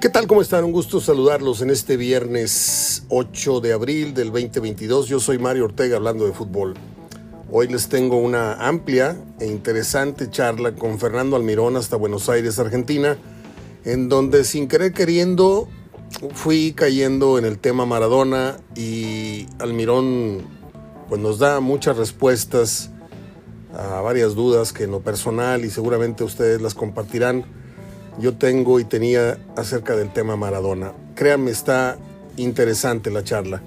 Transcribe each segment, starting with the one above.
¿Qué tal? ¿Cómo están? Un gusto saludarlos en este viernes 8 de abril del 2022. Yo soy Mario Ortega hablando de fútbol. Hoy les tengo una amplia e interesante charla con Fernando Almirón hasta Buenos Aires, Argentina, en donde sin querer queriendo fui cayendo en el tema Maradona y Almirón pues nos da muchas respuestas a varias dudas que en lo personal y seguramente ustedes las compartirán yo tengo y tenía acerca del tema Maradona. Créanme, está interesante la charla.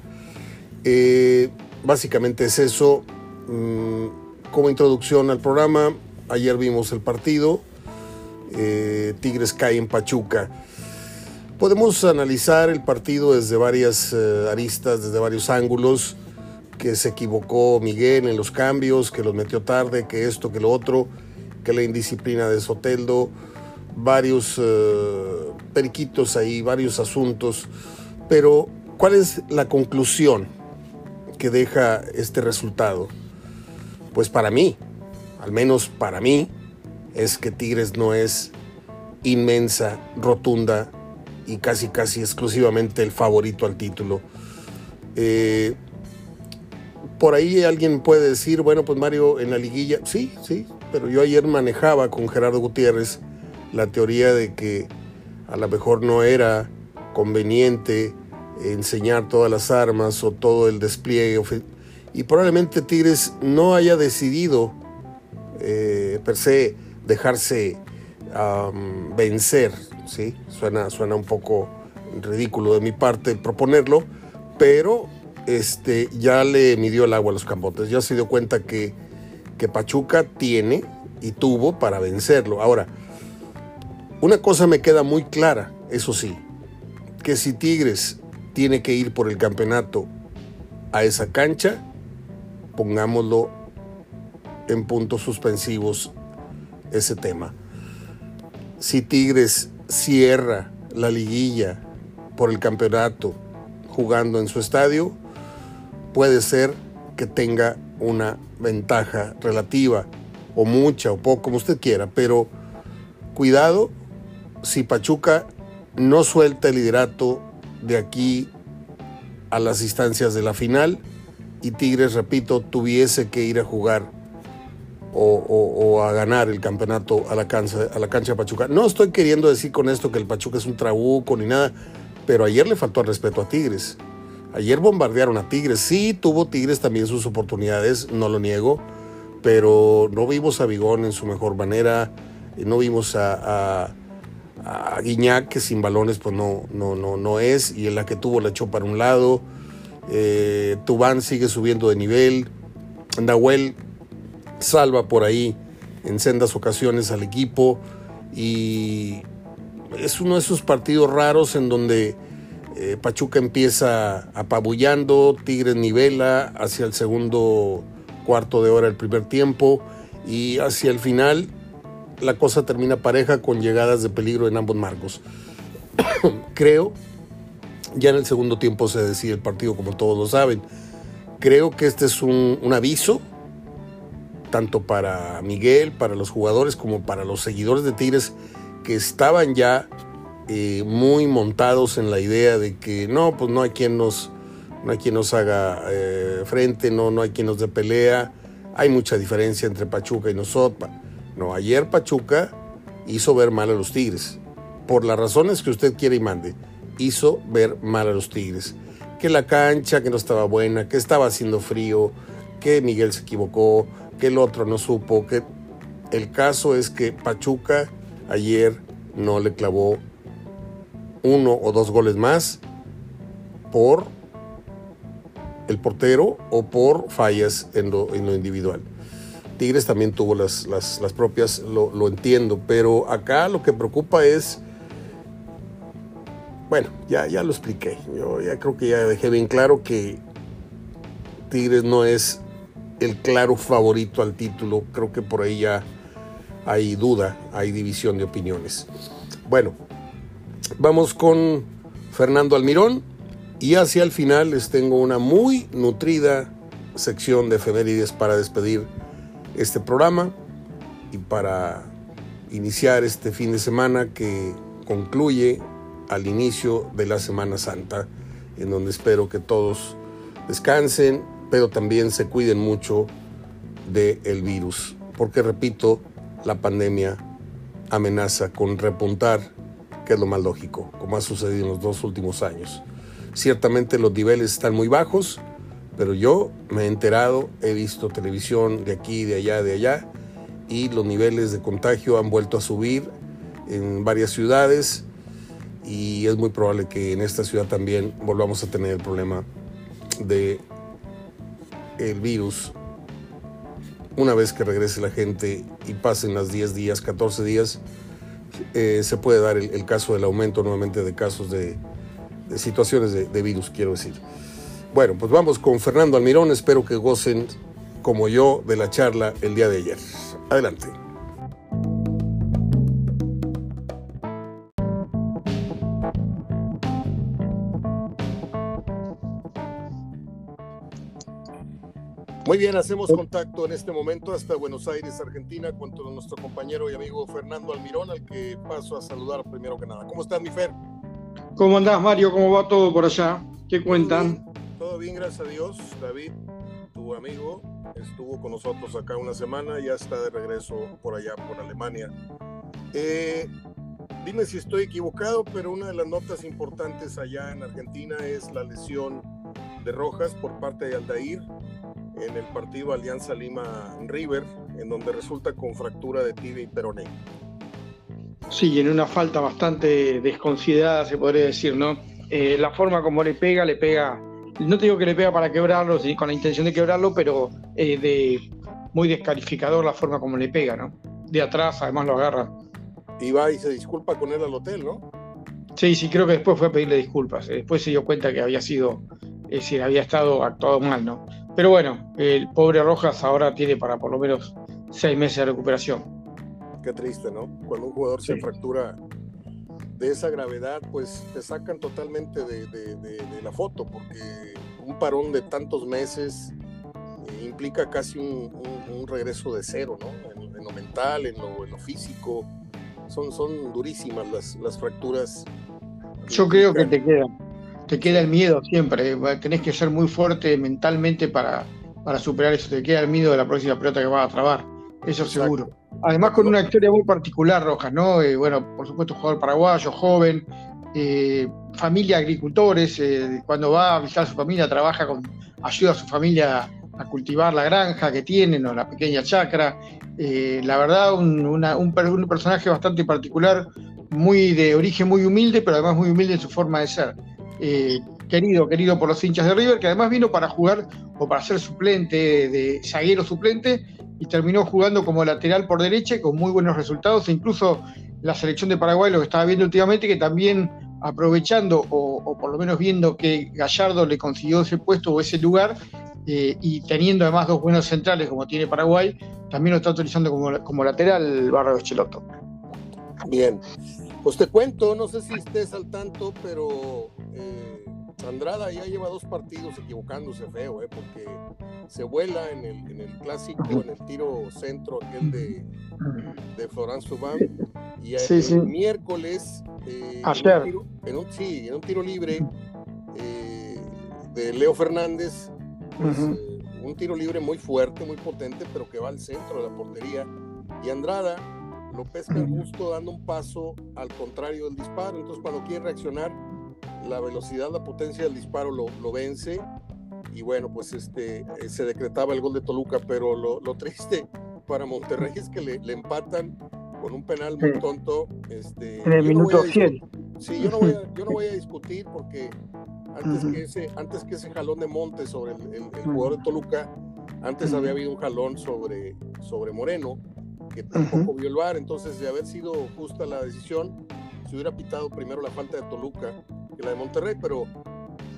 Eh, básicamente es eso. Mm, como introducción al programa, ayer vimos el partido. Eh, Tigres cae en Pachuca. Podemos analizar el partido desde varias eh, aristas, desde varios ángulos, que se equivocó Miguel en los cambios, que los metió tarde, que esto, que lo otro, que la indisciplina de Soteldo, varios eh, periquitos ahí, varios asuntos, pero ¿cuál es la conclusión que deja este resultado? Pues para mí, al menos para mí, es que Tigres no es inmensa, rotunda y casi casi exclusivamente el favorito al título. Eh, por ahí alguien puede decir, bueno, pues Mario en la liguilla, sí, sí, pero yo ayer manejaba con Gerardo Gutiérrez la teoría de que a lo mejor no era conveniente enseñar todas las armas o todo el despliegue. Y probablemente Tigres no haya decidido eh, per se dejarse vencer. ¿sí? Suena, suena un poco ridículo de mi parte proponerlo, pero este, ya le midió el agua a los campotes. Ya se dio cuenta que, que Pachuca tiene y tuvo para vencerlo. Ahora, una cosa me queda muy clara, eso sí, que si Tigres tiene que ir por el campeonato a esa cancha, pongámoslo en puntos suspensivos ese tema. Si Tigres cierra la liguilla por el campeonato jugando en su estadio, puede ser que tenga una ventaja relativa, o mucha, o poco, como usted quiera, pero cuidado si Pachuca no suelta el liderato de aquí a las instancias de la final y Tigres, repito, tuviese que ir a jugar o, a ganar el campeonato a la, cancha, a la cancha de Pachuca. No estoy queriendo decir con esto que el Pachuca es un trabuco ni nada, pero ayer le faltó el respeto a Tigres. Ayer bombardearon a Tigres. Sí, tuvo Tigres también sus oportunidades, no lo niego, pero no vimos a Vigón en su mejor manera, no vimos a Guiñac, que sin balones pues no, no, no, no es, y en la que tuvo la echó para un lado. Eh, Tubán sigue subiendo de nivel. Nahuel salva por ahí en sendas ocasiones al equipo y es uno de esos partidos raros en donde eh, Pachuca empieza apabullando, Tigres nivela hacia el segundo cuarto de hora del primer tiempo y hacia el final la cosa termina pareja con llegadas de peligro en ambos marcos. Creo, ya en el segundo tiempo se decide el partido como todos lo saben. Creo que este es un, aviso, tanto para Miguel, para los jugadores, como para los seguidores de Tigres, que estaban ya eh, muy montados en la idea de que no, pues no hay quien nos, no hay quien nos haga eh, frente, no, no hay quien nos dé pelea. Hay mucha diferencia entre Pachuca y nosotros. No, ayer Pachuca hizo ver mal a los Tigres. Por las razones que usted quiere y mande, hizo ver mal a los Tigres. Que la cancha que no estaba buena, que estaba haciendo frío, que Miguel se equivocó, que el otro no supo, que el caso es que Pachuca ayer no le clavó uno o dos goles más por el portero o por fallas en lo, en lo individual. Tigres también tuvo las, las, propias, lo, entiendo, pero acá lo que preocupa es, bueno, ya, ya lo expliqué, yo ya creo que ya dejé bien claro que Tigres no es el claro favorito al título, creo que por ahí ya hay duda, hay división de opiniones. Bueno, vamos con Fernando Almirón y hacia el final les tengo una muy nutrida sección de efemérides para despedir este programa y para iniciar este fin de semana que concluye al inicio de la Semana Santa, en donde espero que todos descansen, pero también se cuiden mucho del virus, porque repito, la pandemia amenaza con repuntar, que es lo más lógico, como ha sucedido en los dos últimos años. Ciertamente los niveles están muy bajos, pero yo me he enterado, he visto televisión de aquí, de allá, de allá, y los niveles de contagio han vuelto a subir en varias ciudades y es muy probable que en esta ciudad también volvamos a tener el problema de el virus una vez que regrese la gente y pasen las 10 días, 14 días, eh, se puede dar el, caso del aumento nuevamente de casos de, situaciones de, de, virus, quiero decir. Bueno, pues vamos con Fernando Almirón, espero que gocen como yo de la charla el día de ayer. Adelante. Muy bien, hacemos contacto en este momento hasta Buenos Aires, Argentina, con nuestro compañero y amigo Fernando Almirón, al que paso a saludar primero que nada. ¿Cómo estás, mi Fer? ¿Cómo andás, Mario? ¿Cómo va todo por allá? ¿Qué cuentan? Todo bien, gracias a Dios. David, tu amigo, estuvo con nosotros acá una semana, ya está de regreso por allá, por Alemania. Eh, dime si estoy equivocado, pero una de las notas importantes allá en Argentina es la lesión de Rojas por parte de Aldair en el partido Alianza Lima River, en donde resulta con fractura de tibia y peroné. Sí, en una falta bastante desconsiderada, se podría decir, ¿no? Eh, la forma como le pega, le pega, no te digo que le pega para quebrarlo, con la intención de quebrarlo, pero eh, de muy descalificador la forma como le pega, ¿no? De atrás, además lo agarra. Y va y se disculpa con él al hotel, ¿no? Sí, sí, creo que después fue a pedirle disculpas. Eh, después se dio cuenta que había sido, es decir, había estado actuado mal, ¿no? Pero bueno, el pobre Rojas ahora tiene para por lo menos seis meses de recuperación. Qué triste, ¿no? Cuando un jugador se fractura de esa gravedad, pues te sacan totalmente de, la foto, porque un parón de tantos meses eh, implica casi un, regreso de cero, ¿no? En, lo mental, en lo, físico. Son, son durísimas las, las fracturas. Yo creo que te quedan te queda el miedo siempre, tenés que ser muy fuerte mentalmente para, para superar eso, te queda el miedo de la próxima pelota que vas a trabar, eso seguro. Además con una historia muy particular, Rojas, ¿no? Eh, bueno, por supuesto, jugador paraguayo, joven, eh, familia agricultores, eh, cuando va a visitar a su familia trabaja con, ayuda a su familia a cultivar la granja que tienen o la pequeña chacra. la verdad, un, un personaje bastante particular, muy de origen muy humilde, pero además muy humilde en su forma de ser. Eh, querido, querido por los hinchas de River, que además vino para jugar o para ser suplente, de zaguero suplente, y terminó jugando como lateral por derecha con muy buenos resultados, e incluso la selección de Paraguay, lo que estaba viendo últimamente, que también aprovechando o, por lo menos viendo que Gallardo le consiguió ese puesto o ese lugar, eh, y teniendo además dos buenos centrales como tiene Paraguay, también lo está utilizando como, como lateral Barra Cheloto. Bien, pues te cuento, no sé si estés al tanto, pero eh, Andrada ya lleva dos partidos equivocándose feo, eh, porque se vuela en el, clásico, en el tiro centro aquel de, de Florence Subán, y el, miércoles, eh, Ayer. En, un, sí, en un tiro libre eh, de Leo Fernández, pues, un tiro libre muy fuerte, muy potente, pero que va al centro de la portería, y Andrada lo pesca justo dando un paso al contrario del disparo. Entonces, cuando quiere reaccionar, la velocidad, la potencia del disparo lo, lo vence. Y bueno, pues este eh, se decretaba el gol de Toluca, pero lo, lo triste para Monterrey es que le, le, empatan con un penal muy tonto. Este, en el minuto 100. Sí, yo no, voy a, yo no voy a discutir porque antes, que ese, antes que ese jalón de Monte sobre el, el, jugador de Toluca, antes había habido un jalón sobre, sobre Moreno que tampoco vio el VAR, entonces de haber sido justa la decisión, se hubiera pitado primero la falta de Toluca que la de Monterrey, pero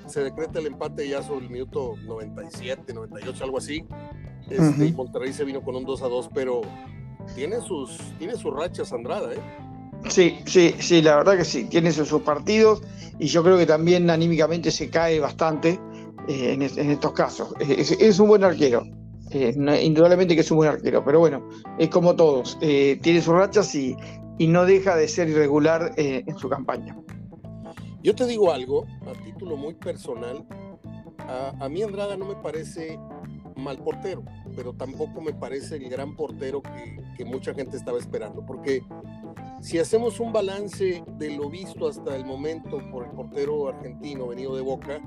se decreta el empate ya sobre el minuto 97, 98, algo así, este, y Monterrey se vino con un 2 a 2, pero tiene sus, tiene sus rachas Andrada, ¿eh? Sí, sí, sí, la verdad que sí, tiene sus, partidos y yo creo que también anímicamente se cae bastante eh, en, estos casos. es, un buen arquero, eh, indudablemente que es un buen arquero, pero bueno, es como todos, eh, tiene sus rachas y, no deja de ser irregular eh, en su campaña. Yo te digo algo, a título muy personal, a, mí Andrada no me parece mal portero, pero tampoco me parece el gran portero que, que mucha gente estaba esperando, porque si hacemos un balance de lo visto hasta el momento por el portero argentino venido de Boca,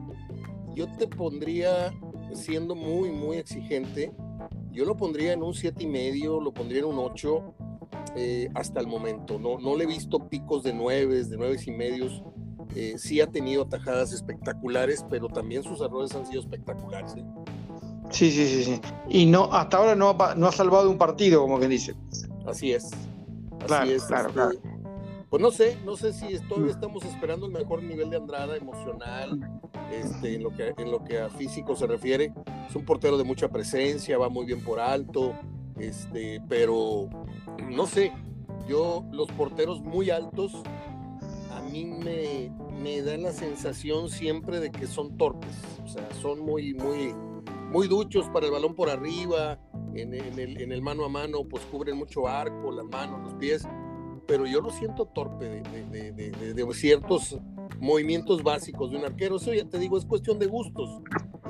yo te pondría, siendo muy, muy exigente, yo lo pondría en un siete y medio, lo pondría en un 8 eh, hasta el momento. No, no le he visto picos de 9, de 9 y medios. Eh, sí ha tenido atajadas espectaculares, pero también sus errores han sido espectaculares. ¿eh? Sí, sí, sí, sí. Y no, hasta ahora no ha, no ha salvado un partido, como que dice. Así es. Así es. Claro, este, claro. Pues no sé, no sé si mm. estamos esperando el mejor nivel de Andrada emocional, este, en, lo que, en lo que a físico se refiere. Es un portero de mucha presencia, va muy bien por alto, este, pero no sé, yo los porteros muy altos a mí me, me dan la sensación siempre de que son torpes, o sea, son muy, muy, muy duchos para el balón por arriba, en, el, en el mano a mano pues cubren mucho arco, las manos, los pies, pero yo lo siento torpe de, ciertos movimientos básicos de un arquero. Eso ya te digo, es cuestión de gustos.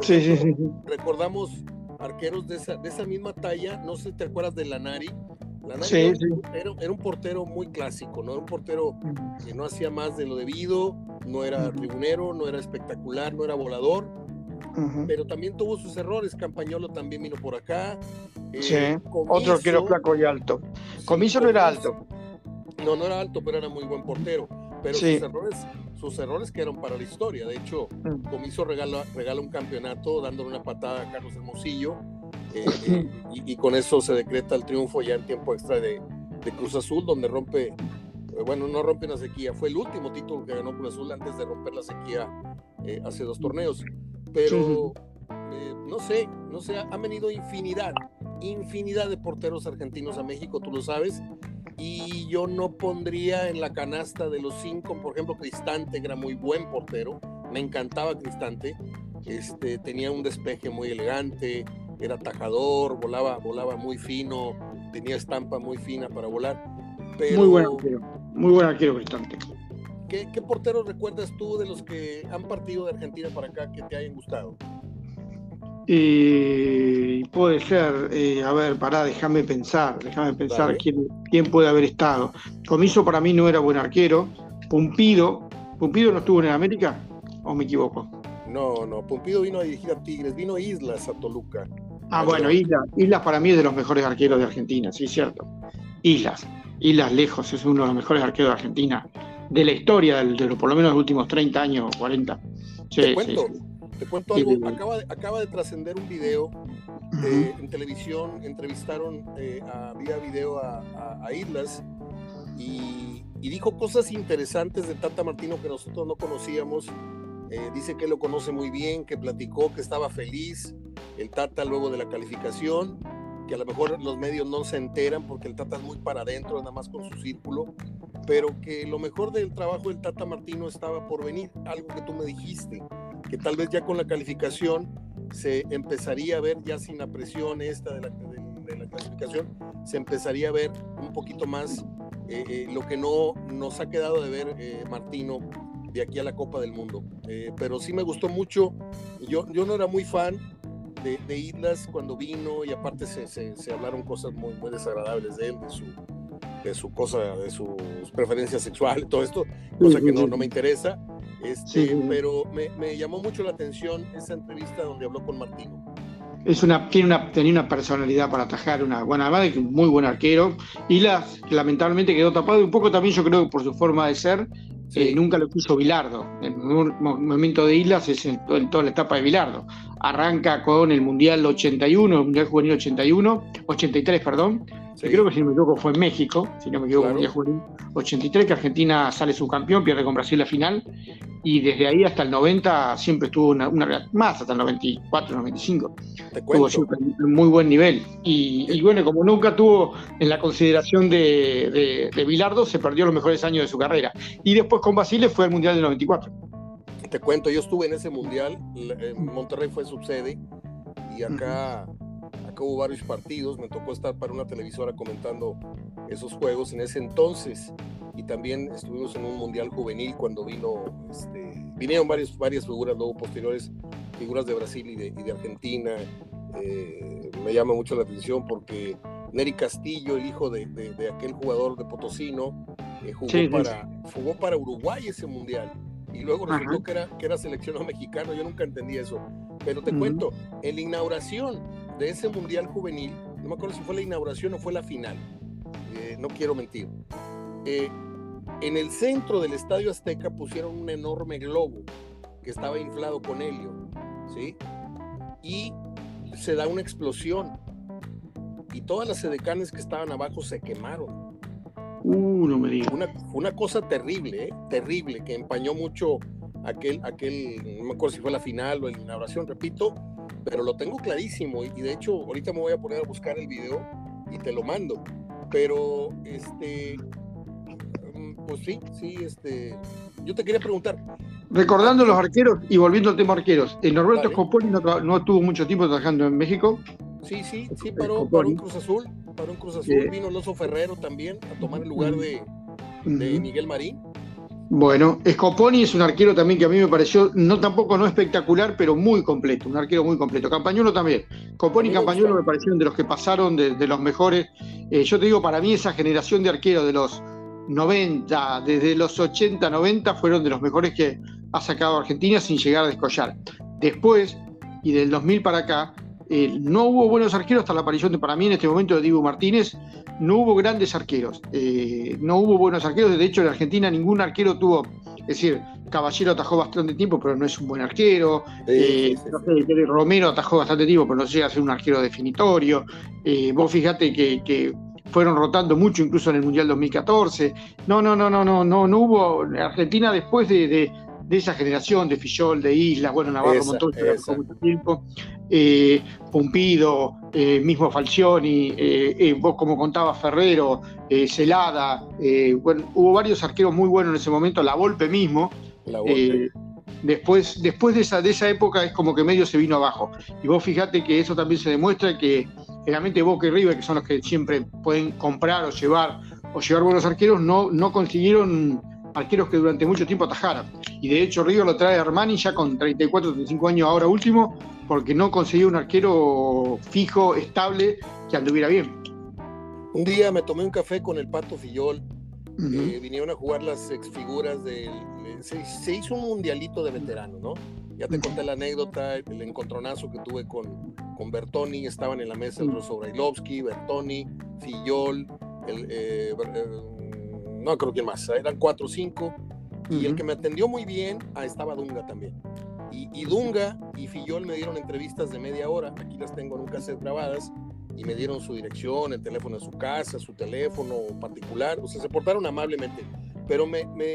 Sí, sí, sí. Recordamos arqueros de esa, de esa misma talla, no sé si te acuerdas de Lanari. Lanari sí, era, sí. Era, un portero muy clásico, ¿no? Era un portero que no hacía más de lo debido, no era tribunero, no era espectacular, no era volador, pero también tuvo sus errores. Campañolo también vino por acá. Eh, sí, otro arquero flaco y alto. Comiso no era alto. No, no era alto, pero era muy buen portero. Pero sus errores, sus errores quedaron para la historia. De hecho, mm. Comiso regala, regala un campeonato dándole una patada a Carlos Hermosillo. Eh, eh, y, con eso se decreta el triunfo ya en tiempo extra de, Cruz Azul, donde rompe, eh, bueno, no rompe una sequía, fue el último título que ganó Cruz Azul antes de romper la sequía hace dos torneos. Pero no sé, no sé, han venido infinidad, infinidad de porteros argentinos a México, tú lo sabes, y yo no pondría en la canasta de los cinco, por ejemplo, Cristante, que era muy buen portero, me encantaba Cristante, este, tenía un despeje muy elegante, era atajador, volaba, volaba muy fino, tenía estampa muy fina para volar. muy buen arquero, muy buen arquero Cristante. ¿Qué, ¿Qué porteros recuerdas tú de los que han partido de Argentina para acá que te hayan gustado? Eh, puede ser, eh, a ver, pará, déjame pensar, déjame pensar quién, quién, puede haber estado. Comiso para mí no era buen arquero. Pumpido, ¿Pumpido no estuvo en América? ¿O me equivoco? No, no, Pumpido vino a dirigir a Tigres, vino Islas a Toluca. Ah, bueno, Islas, Islas para mí es de los mejores arqueros de Argentina, sí, cierto. Islas, Islas lejos, es uno de los mejores arqueros de Argentina, de la historia, de, por lo menos los últimos 30 años o 40. Sí, sí, sí. Te cuento algo, acaba de, acaba de trascender un video en televisión, entrevistaron eh, a, vía video a, Islas y, dijo cosas interesantes de Tata Martino que nosotros no conocíamos. Eh, dice que lo conoce muy bien, que platicó, que estaba feliz el Tata luego de la calificación, que a lo mejor los medios no se enteran porque el Tata es muy para adentro, nada más con su círculo, pero que lo mejor del trabajo del Tata Martino estaba por venir, algo que tú me dijiste que tal vez ya con la calificación se empezaría a ver, ya sin la presión esta de la, clasificación, se empezaría a ver un poquito más eh, eh, lo que no nos ha quedado de ver eh, Martino de aquí a la Copa del Mundo. pero sí me gustó mucho, yo, yo no era muy fan de, de Islas cuando vino y aparte se, se, hablaron cosas muy, muy desagradables de él, de su, de su cosa, de sus preferencias sexuales, todo esto, cosa que no, no me interesa. Este, Pero me, llamó mucho la atención esa entrevista donde habló con Martino. Es una, tiene una, tenía una personalidad para atajar, una buena madre, un muy buen arquero. Y la, lamentablemente quedó tapado, un poco también yo creo que por su forma de ser, eh, nunca lo quiso Bilardo. El momento de Islas es en, toda la etapa de Bilardo. Arranca con el Mundial 81, el Mundial Juvenil 81, 83, perdón, creo que si no me equivoco fue en México, si no me equivoco, claro. 83, que Argentina sale subcampeón, pierde con Brasil la final, y desde ahí hasta el 90 siempre estuvo una, una más, hasta el 94, 95. tuvo un muy buen nivel. Y, bueno, como nunca tuvo en la consideración de, de, Bilardo, se perdió los mejores años de su carrera. Y después con Basile fue el Mundial del 94. Te cuento, yo estuve en ese Mundial, Monterrey fue subsede, y acá hubo varios partidos, me tocó estar para una televisora comentando esos juegos en ese entonces. y también estuvimos en un mundial juvenil cuando vino, este, vinieron varias, varias figuras luego posteriores, figuras de Brasil y de, Argentina. Eh, me llama mucho la atención porque Neri Castillo, el hijo de, aquel jugador de Potosino, eh, jugó, para, jugó para Uruguay ese mundial y luego resultó que era, que era seleccionado mexicano. Yo nunca entendí eso. Pero te cuento, en la inauguración de ese mundial juvenil, no me acuerdo si fue la inauguración o fue la final, eh, no quiero mentir. Eh, en el centro del Estadio Azteca pusieron un enorme globo que estaba inflado con helio, ¿sí? Y se da una explosión y todas las edecanes que estaban abajo se quemaron. Uh, no me digas. Una, una cosa terrible, ¿eh? terrible, que empañó mucho aquel, aquel, no me acuerdo si fue la final o la inauguración, repito, pero lo tengo clarísimo y, de hecho ahorita me voy a poner a buscar el video y te lo mando. Pero, este, mm, pues sí, sí, este, yo te quería preguntar. Recordando los arqueros y volviendo al tema arqueros, el Norberto Scoponi no, no tuvo mucho tiempo trabajando en México. Sí, sí, sí, paró, un Cruz Azul, paró un Cruz Azul, vino Loso Ferrero también a tomar el lugar de, de Miguel Marín. Bueno, Scoponi es un arquero también que a mí me pareció, no tampoco no espectacular, pero muy completo, un arquero muy completo. Campañuelo también. Coponi y Campañuelo me parecieron de los que pasaron, de, los mejores. Eh, yo te digo, para mí esa generación de arqueros de los 90, desde los 80, 90, fueron de los mejores que ha sacado Argentina sin llegar a descollar. Después, y del 2000 para acá, eh, no hubo buenos arqueros hasta la aparición de, para mí en este momento, de Dibu Martínez. No hubo grandes arqueros. Eh, no hubo buenos arqueros. De hecho, en Argentina ningún arquero tuvo. Es decir, Caballero atajó bastante tiempo, pero no es un buen arquero. Eh, Romero atajó bastante tiempo, pero no llega a ser un arquero definitorio. vos fijate que, fueron rotando mucho, incluso en el Mundial 2014. No, no, no, no, no, no, no hubo. Argentina después de de esa generación de Fillol, de Islas, bueno, Navarro montón mucho tiempo, eh, Pumpido, eh, mismo Falcioni, eh, vos como contaba Ferrero, Celada, bueno, hubo varios arqueros muy buenos en ese momento, La Volpe mismo. después, después de, esa, de esa época es como que medio se vino abajo. Y vos fijate que eso también se demuestra que generalmente Boca y River, que son los que siempre pueden comprar o llevar o llevar buenos arqueros, no, no consiguieron arqueros que durante mucho tiempo atajaran. Y de hecho River lo trae Armani ya con 34, 35 años ahora último, porque no consiguió un arquero fijo, estable, que anduviera bien. Un día me tomé un café con el Pato Fillol, eh, vinieron a jugar las exfiguras del... Se, hizo un mundialito de veteranos, ¿no? Ya te conté la anécdota, el encontronazo que tuve con, con Bertoni, estaban en la mesa el Rosso Brailovsky, Bertoni, Fillol, el, eh, eh no creo que más, eran cuatro o cinco. Y el que me atendió muy bien, ah, estaba Dunga también. Y, Dunga y Fillol me dieron entrevistas de media hora, aquí las tengo en un cassette grabadas, y me dieron su dirección, el teléfono de su casa, su teléfono particular, o sea, se portaron amablemente. Pero me, me,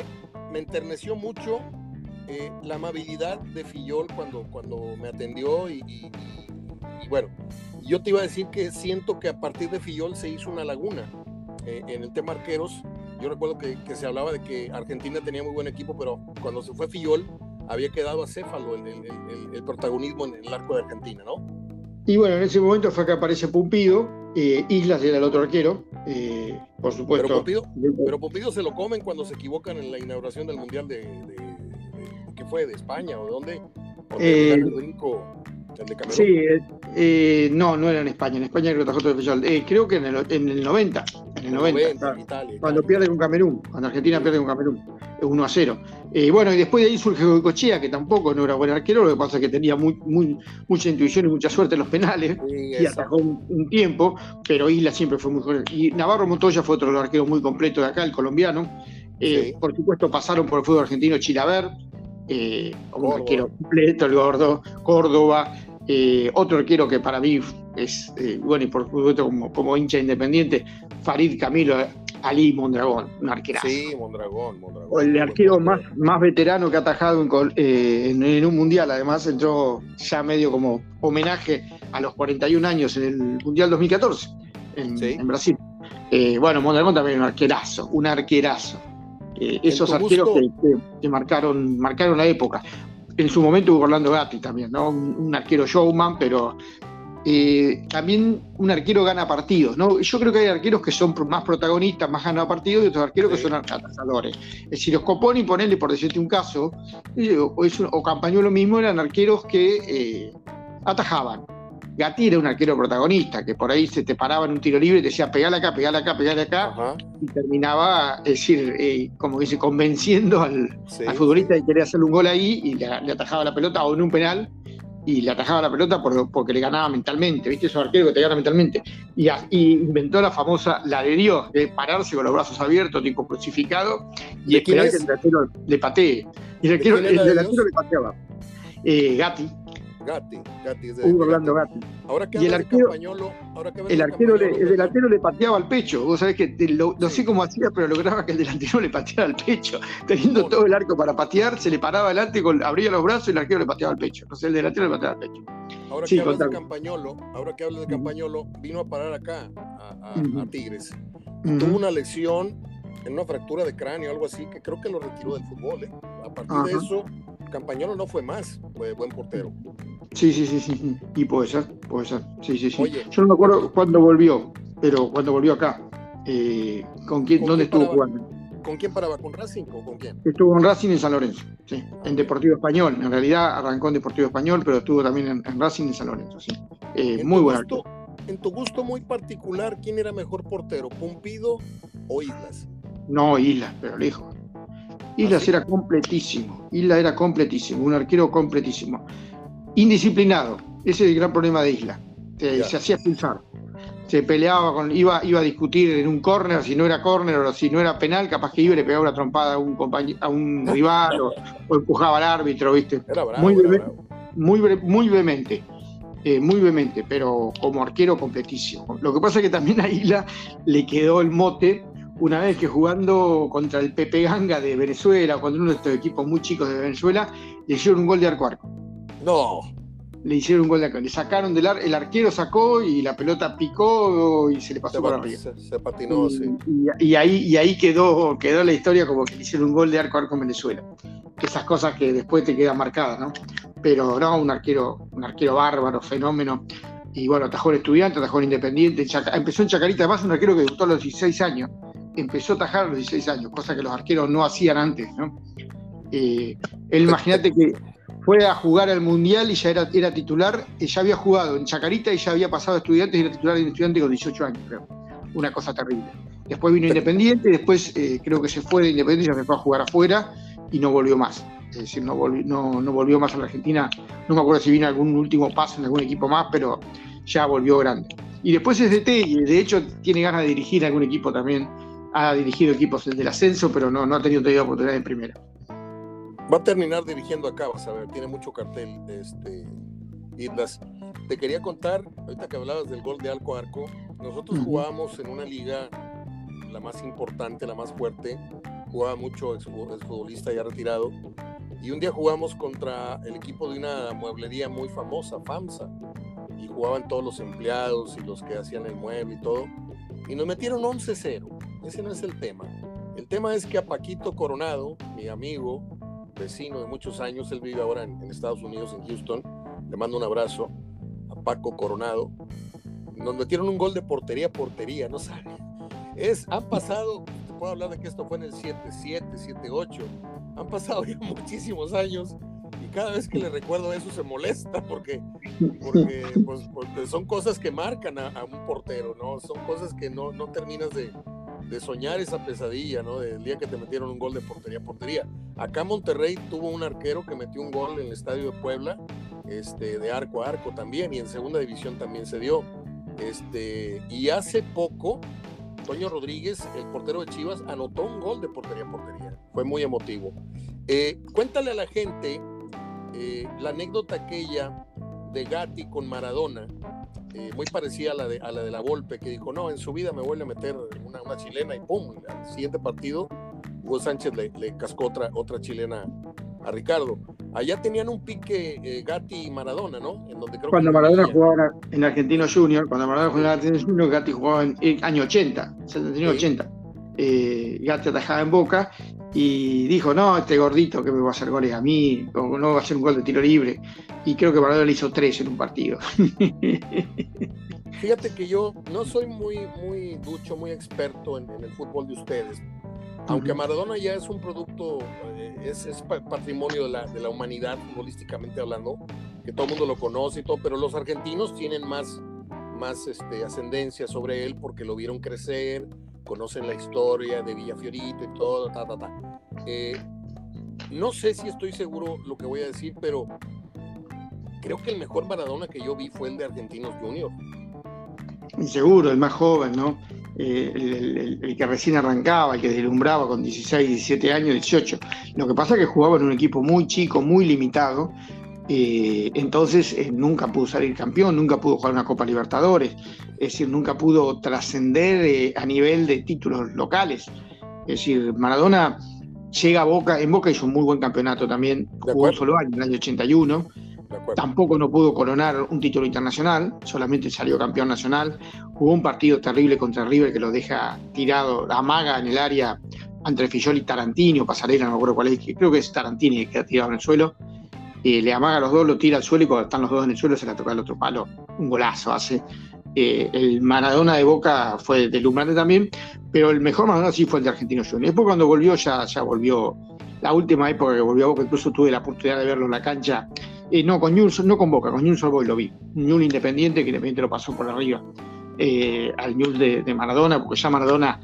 me enterneció mucho eh, la amabilidad de Fillol cuando, cuando me atendió y, y, y, bueno, yo te iba a decir que siento que a partir de Fillol se hizo una laguna eh, en el tema arqueros yo recuerdo que, se hablaba de que Argentina tenía muy buen equipo, pero cuando se fue Fillol, había quedado acéfalo el, el, el, protagonismo en el arco de Argentina, ¿no? Y bueno, en ese momento fue que aparece Pumpido, eh, Islas era el otro arquero, eh, por supuesto. Pero Pumpido, se lo comen cuando se equivocan en la inauguración del Mundial de, de, ¿qué fue? ¿De España o de dónde? Eh, el único Sí, eh, eh, no, no era en España. En España creo que Fillol. Eh, creo que en el, en el 90. En el 90. cuando pierde con Camerún. Cuando Argentina pierde con Camerún. 1 a 0. Eh, bueno, y después de ahí surge Goicochea, que tampoco no era buen arquero. Lo que pasa es que tenía muy, muy, mucha intuición y mucha suerte en los penales. y atajó un, tiempo. Pero Isla siempre fue muy joven. Y Navarro Montoya fue otro arqueros muy completo de acá, el colombiano. Por supuesto, pasaron por el fútbol argentino Chilaver eh, un arquero completo, el gordo, Córdoba, eh, otro arquero que para mí es, eh, bueno, y por supuesto como, como, hincha independiente, Farid Camilo Ali Mondragón, un arquerazo. Sí, Mondragón, Mondragón. El arquero más, más veterano que ha atajado en, un mundial, además entró ya medio como homenaje a los 41 años en el Mundial 2014 en, en Brasil. bueno, Mondragón también un arquerazo, un arquerazo. Eh, esos arqueros que, marcaron, marcaron la época. En su momento hubo Orlando Gatti también, ¿no? Un, arquero showman, pero eh, también un arquero gana partidos, ¿no? Yo creo que hay arqueros que son más protagonistas, más ganan partidos, y otros arqueros que son atasadores. Es decir, los Coponi, ponerle por decirte un caso, eh, o, o, lo mismo, eran arqueros que eh, atajaban. Gatti era un arquero protagonista, que por ahí se te paraba en un tiro libre y te decía, pegale acá, pegale acá, pegale acá, y terminaba, es decir, como dice, convenciendo al, futbolista de que quería hacerle un gol ahí y le, le atajaba la pelota o en un penal y le atajaba la pelota porque le ganaba mentalmente, ¿viste? Esos arqueros que te ganan mentalmente. Y, inventó la famosa la de Dios, de pararse con los brazos abiertos, tipo crucificado, y esperar que el delantero le patee. Y el, arquero, el delantero le pateaba. Eh, Gatti, Gatti, Gatti es de, Hugo Orlando Gatti. Ahora que y el arquero, ahora que el, arquero le, el delantero le pateaba al pecho. Vos sabés que lo, no sé cómo hacía, pero lograba que el delantero le pateara al pecho. Teniendo todo el arco para patear, se le paraba adelante, con, abría los brazos y el arquero le pateaba al pecho. No sé, el delantero le pateaba al pecho. Ahora que hablas de Campañolo, ahora que hablas de Campañolo, vino a parar acá, a, Tigres. Tuvo una lesión en una fractura de cráneo, algo así, que creo que lo retiró del fútbol. ¿eh? A partir de eso, Campañolo no fue más, fue buen portero. Sí, sí, sí, sí. Y puede ser, puede ser. Sí, sí, sí. Yo no me acuerdo cuándo volvió, pero cuando volvió acá. Eh, ¿Con quién, dónde estuvo jugando? ¿Con quién paraba? ¿Con Racing o con quién? Estuvo en Racing en San Lorenzo, sí. En Deportivo Español. En realidad arrancó en Deportivo Español, pero estuvo también en, Racing en San Lorenzo, sí. Eh, muy bueno. En tu gusto muy particular, ¿quién era mejor portero? ¿Pumpido o Islas? No, Islas, pero lejos. Islas ¿Ah, era completísimo. Islas era completísimo, un arquero completísimo indisciplinado. Ese es el gran problema de Isla. Se, hacía expulsar. Se peleaba con, iba, iba a discutir en un córner, si no era córner o si no era penal, capaz que iba y le pegaba una trompada a un a un rival o, empujaba al árbitro, ¿viste? muy, muy, muy vehemente. Eh, muy vehemente, pero como arquero completísimo. Lo que pasa es que también a Isla le quedó el mote una vez que jugando contra el Pepe Ganga de Venezuela, contra uno de estos equipos muy chicos de Venezuela, le hicieron un gol de arco arco. No. Le hicieron un gol de acá. Le sacaron del ar, el arquero sacó y la pelota picó y se le pasó por arriba. Se, patinó, y, sí. Y, ahí, y ahí quedó, quedó la historia como que le hicieron un gol de arco arco en Venezuela. esas cosas que después te quedan marcadas, ¿no? Pero no, un arquero, un arquero bárbaro, fenómeno. Y bueno, atajó en estudiante, atajó en independiente. empezó en Chacarita, además un arquero que debutó a los 16 años. Empezó a atajar a los 16 años, cosa que los arqueros no hacían antes, ¿no? Eh, él, imagínate que fue a jugar al Mundial y ya era, titular, ya había jugado en Chacarita y ya había pasado a estudiantes y era titular en estudiante con 18 años, creo. Una cosa terrible. Después vino Independiente, después eh, creo que se fue de Independiente y se fue a jugar afuera y no volvió más. Es decir, no volvió, más a la Argentina. No me acuerdo si vino algún último paso en algún equipo más, pero ya volvió grande. Y después es DT y de hecho tiene ganas de dirigir algún equipo también. Ha dirigido equipos del ascenso, pero no, no ha tenido todavía oportunidad en primera. Va a terminar dirigiendo acá, vas a ver, tiene mucho cartel, este, Islas. Te quería contar, ahorita que hablabas del gol de Arco Arco, nosotros jugábamos en una liga, la más importante, la más fuerte, jugaba mucho exfutbolista ya retirado, y un día jugamos contra el equipo de una mueblería muy famosa, FAMSA, y jugaban todos los empleados y los que hacían el mueble y todo, y nos metieron 11-0, ese no es el tema. El tema es que a Paquito Coronado, mi amigo, vecino de muchos años, él vive ahora en, Estados Unidos, en Houston. Le mando un abrazo a Paco Coronado. Nos metieron un gol de portería portería, no saben. Es, han pasado, te puedo hablar de que esto fue en el 7-7, 7-8. Han pasado ya muchísimos años y cada vez que le recuerdo eso se molesta porque, pues, porque, son cosas que marcan a, a, un portero, ¿no? Son cosas que no, no terminas de, de soñar esa pesadilla, ¿no? Del día que te metieron un gol de portería a portería. Acá Monterrey tuvo un arquero que metió un gol en el estadio de Puebla, este, de arco a arco también, y en segunda división también se dio. Este, y hace poco, Toño Rodríguez, el portero de Chivas, anotó un gol de portería a portería. Fue muy emotivo. Eh, cuéntale a la gente eh, la anécdota aquella de Gatti con Maradona, eh, muy parecida a la, de, a la de la Volpe, que dijo, no, en su vida me vuelve a meter una, una chilena y pum, al siguiente partido, Hugo Sánchez le, le, cascó otra, otra chilena a Ricardo. Allá tenían un pique eh, Gatti y Maradona, ¿no? En donde creo cuando Maradona jugaba en Argentino Junior, cuando Maradona jugaba en Argentino Junior, Gatti jugaba en, el año 80, 79-80. Eh, Gatti atajaba en Boca y dijo, no, este gordito que me va a hacer goles a mí, o no va a hacer un gol de tiro libre. Y creo que Maradona le hizo tres en un partido. Fíjate que yo no soy muy, muy ducho, muy experto en, el fútbol de ustedes. Aunque Maradona ya es un producto, eh, es, es, patrimonio de la, de la humanidad, futbolísticamente hablando, que todo el mundo lo conoce y todo, pero los argentinos tienen más, más este, ascendencia sobre él porque lo vieron crecer, conocen la historia de Villa Fiorito y todo, ta, ta, ta. Eh, no sé si estoy seguro lo que voy a decir, pero creo que el mejor Maradona que yo vi fue el de Argentinos Junior. Seguro, el más joven, ¿no? Eh, el, que recién arrancaba, el que deslumbraba con 16, 17 años, 18. Lo que pasa es que jugaba en un equipo muy chico, muy limitado, eh, entonces nunca pudo salir campeón, nunca pudo jugar una Copa Libertadores, es decir, nunca pudo trascender a nivel de títulos locales. Es decir, Maradona llega a Boca, en Boca hizo un muy buen campeonato también, jugó un solo año, en el año 81. Tampoco no pudo coronar un título internacional, solamente salió campeón nacional. Jugó un partido terrible contra River que lo deja tirado, amaga en el área entre Fillol y Tarantini o Pasarela, no me acuerdo cuál es, creo que es Tarantini que queda tirado en el suelo. Le amaga a los dos, lo tira al suelo y cuando están los dos en el suelo se la toca al otro palo. Un golazo hace. Eh, el Maradona de Boca fue deslumbrante también, pero el mejor Maradona sí fue el de Argentino Juniors. Después cuando volvió, ya, ya volvió, la última época que volvió a Boca, incluso tuve la oportunidad de verlo en la cancha, eh, no con Newell's, no con Boca, con Newell's Boy lo vi. Newell Independiente, que Independiente lo pasó por arriba eh, al Newell de, de, Maradona, porque ya Maradona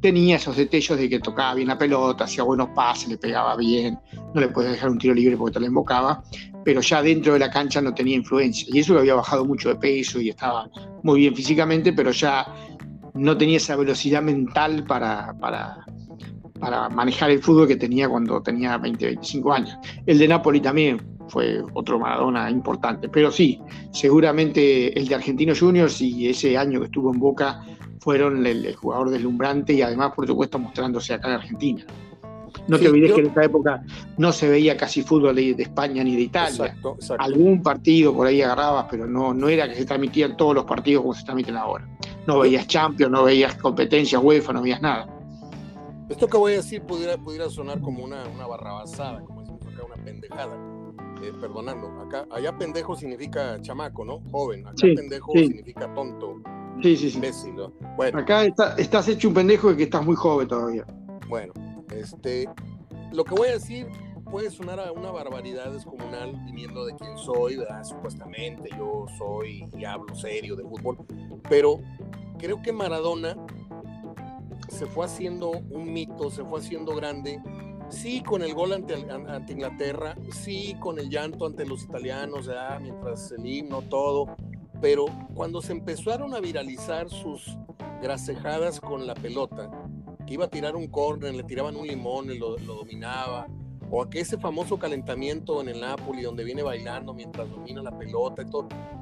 tenía esos detalles de que tocaba bien la pelota, hacía buenos pases, le pegaba bien, no le podía dejar un tiro libre porque te lo invocaba, pero ya dentro de la cancha no tenía influencia. Y eso que había bajado mucho de peso y estaba muy bien físicamente, pero ya no tenía esa velocidad mental para, para, para manejar el fútbol que tenía cuando tenía 20, 25 años. El de Napoli también fue otro Maradona importante, pero sí, seguramente el de Argentinos Juniors y ese año que estuvo en Boca fueron el, jugador deslumbrante y además, por supuesto, mostrándose acá en Argentina. No te olvides que en esa época no se veía casi fútbol de, España ni de Italia. Algún partido por ahí agarrabas, pero no, no era que se transmitían todos los partidos como se transmiten ahora. No veías Champions, no veías competencias UEFA, no veías nada. Esto que voy a decir pudiera, pudiera sonar como una, una barrabasada, como decimos acá, una pendejada. Eh, perdonando, acá, allá pendejo significa chamaco, ¿no? Joven. Acá pendejo significa tonto. Sí, sí, sí. Imbécil, ¿no? Bueno. Acá estás hecho un pendejo y que estás muy joven todavía. Bueno, este, lo que voy a decir puede sonar a una barbaridad descomunal viniendo de quien soy, ¿verdad? supuestamente yo soy y hablo serio de fútbol, pero creo que Maradona se fue haciendo un mito, se fue haciendo grande, sí con el gol ante, ante Inglaterra, sí con el llanto ante los italianos, ¿verdad? mientras el himno, todo, pero cuando se empezaron a viralizar sus grasejadas con la pelota, que iba a tirar un córner, le tiraban un limón y lo, dominaba, o a que ese famoso calentamiento en el Napoli donde viene bailando mientras domina la pelota.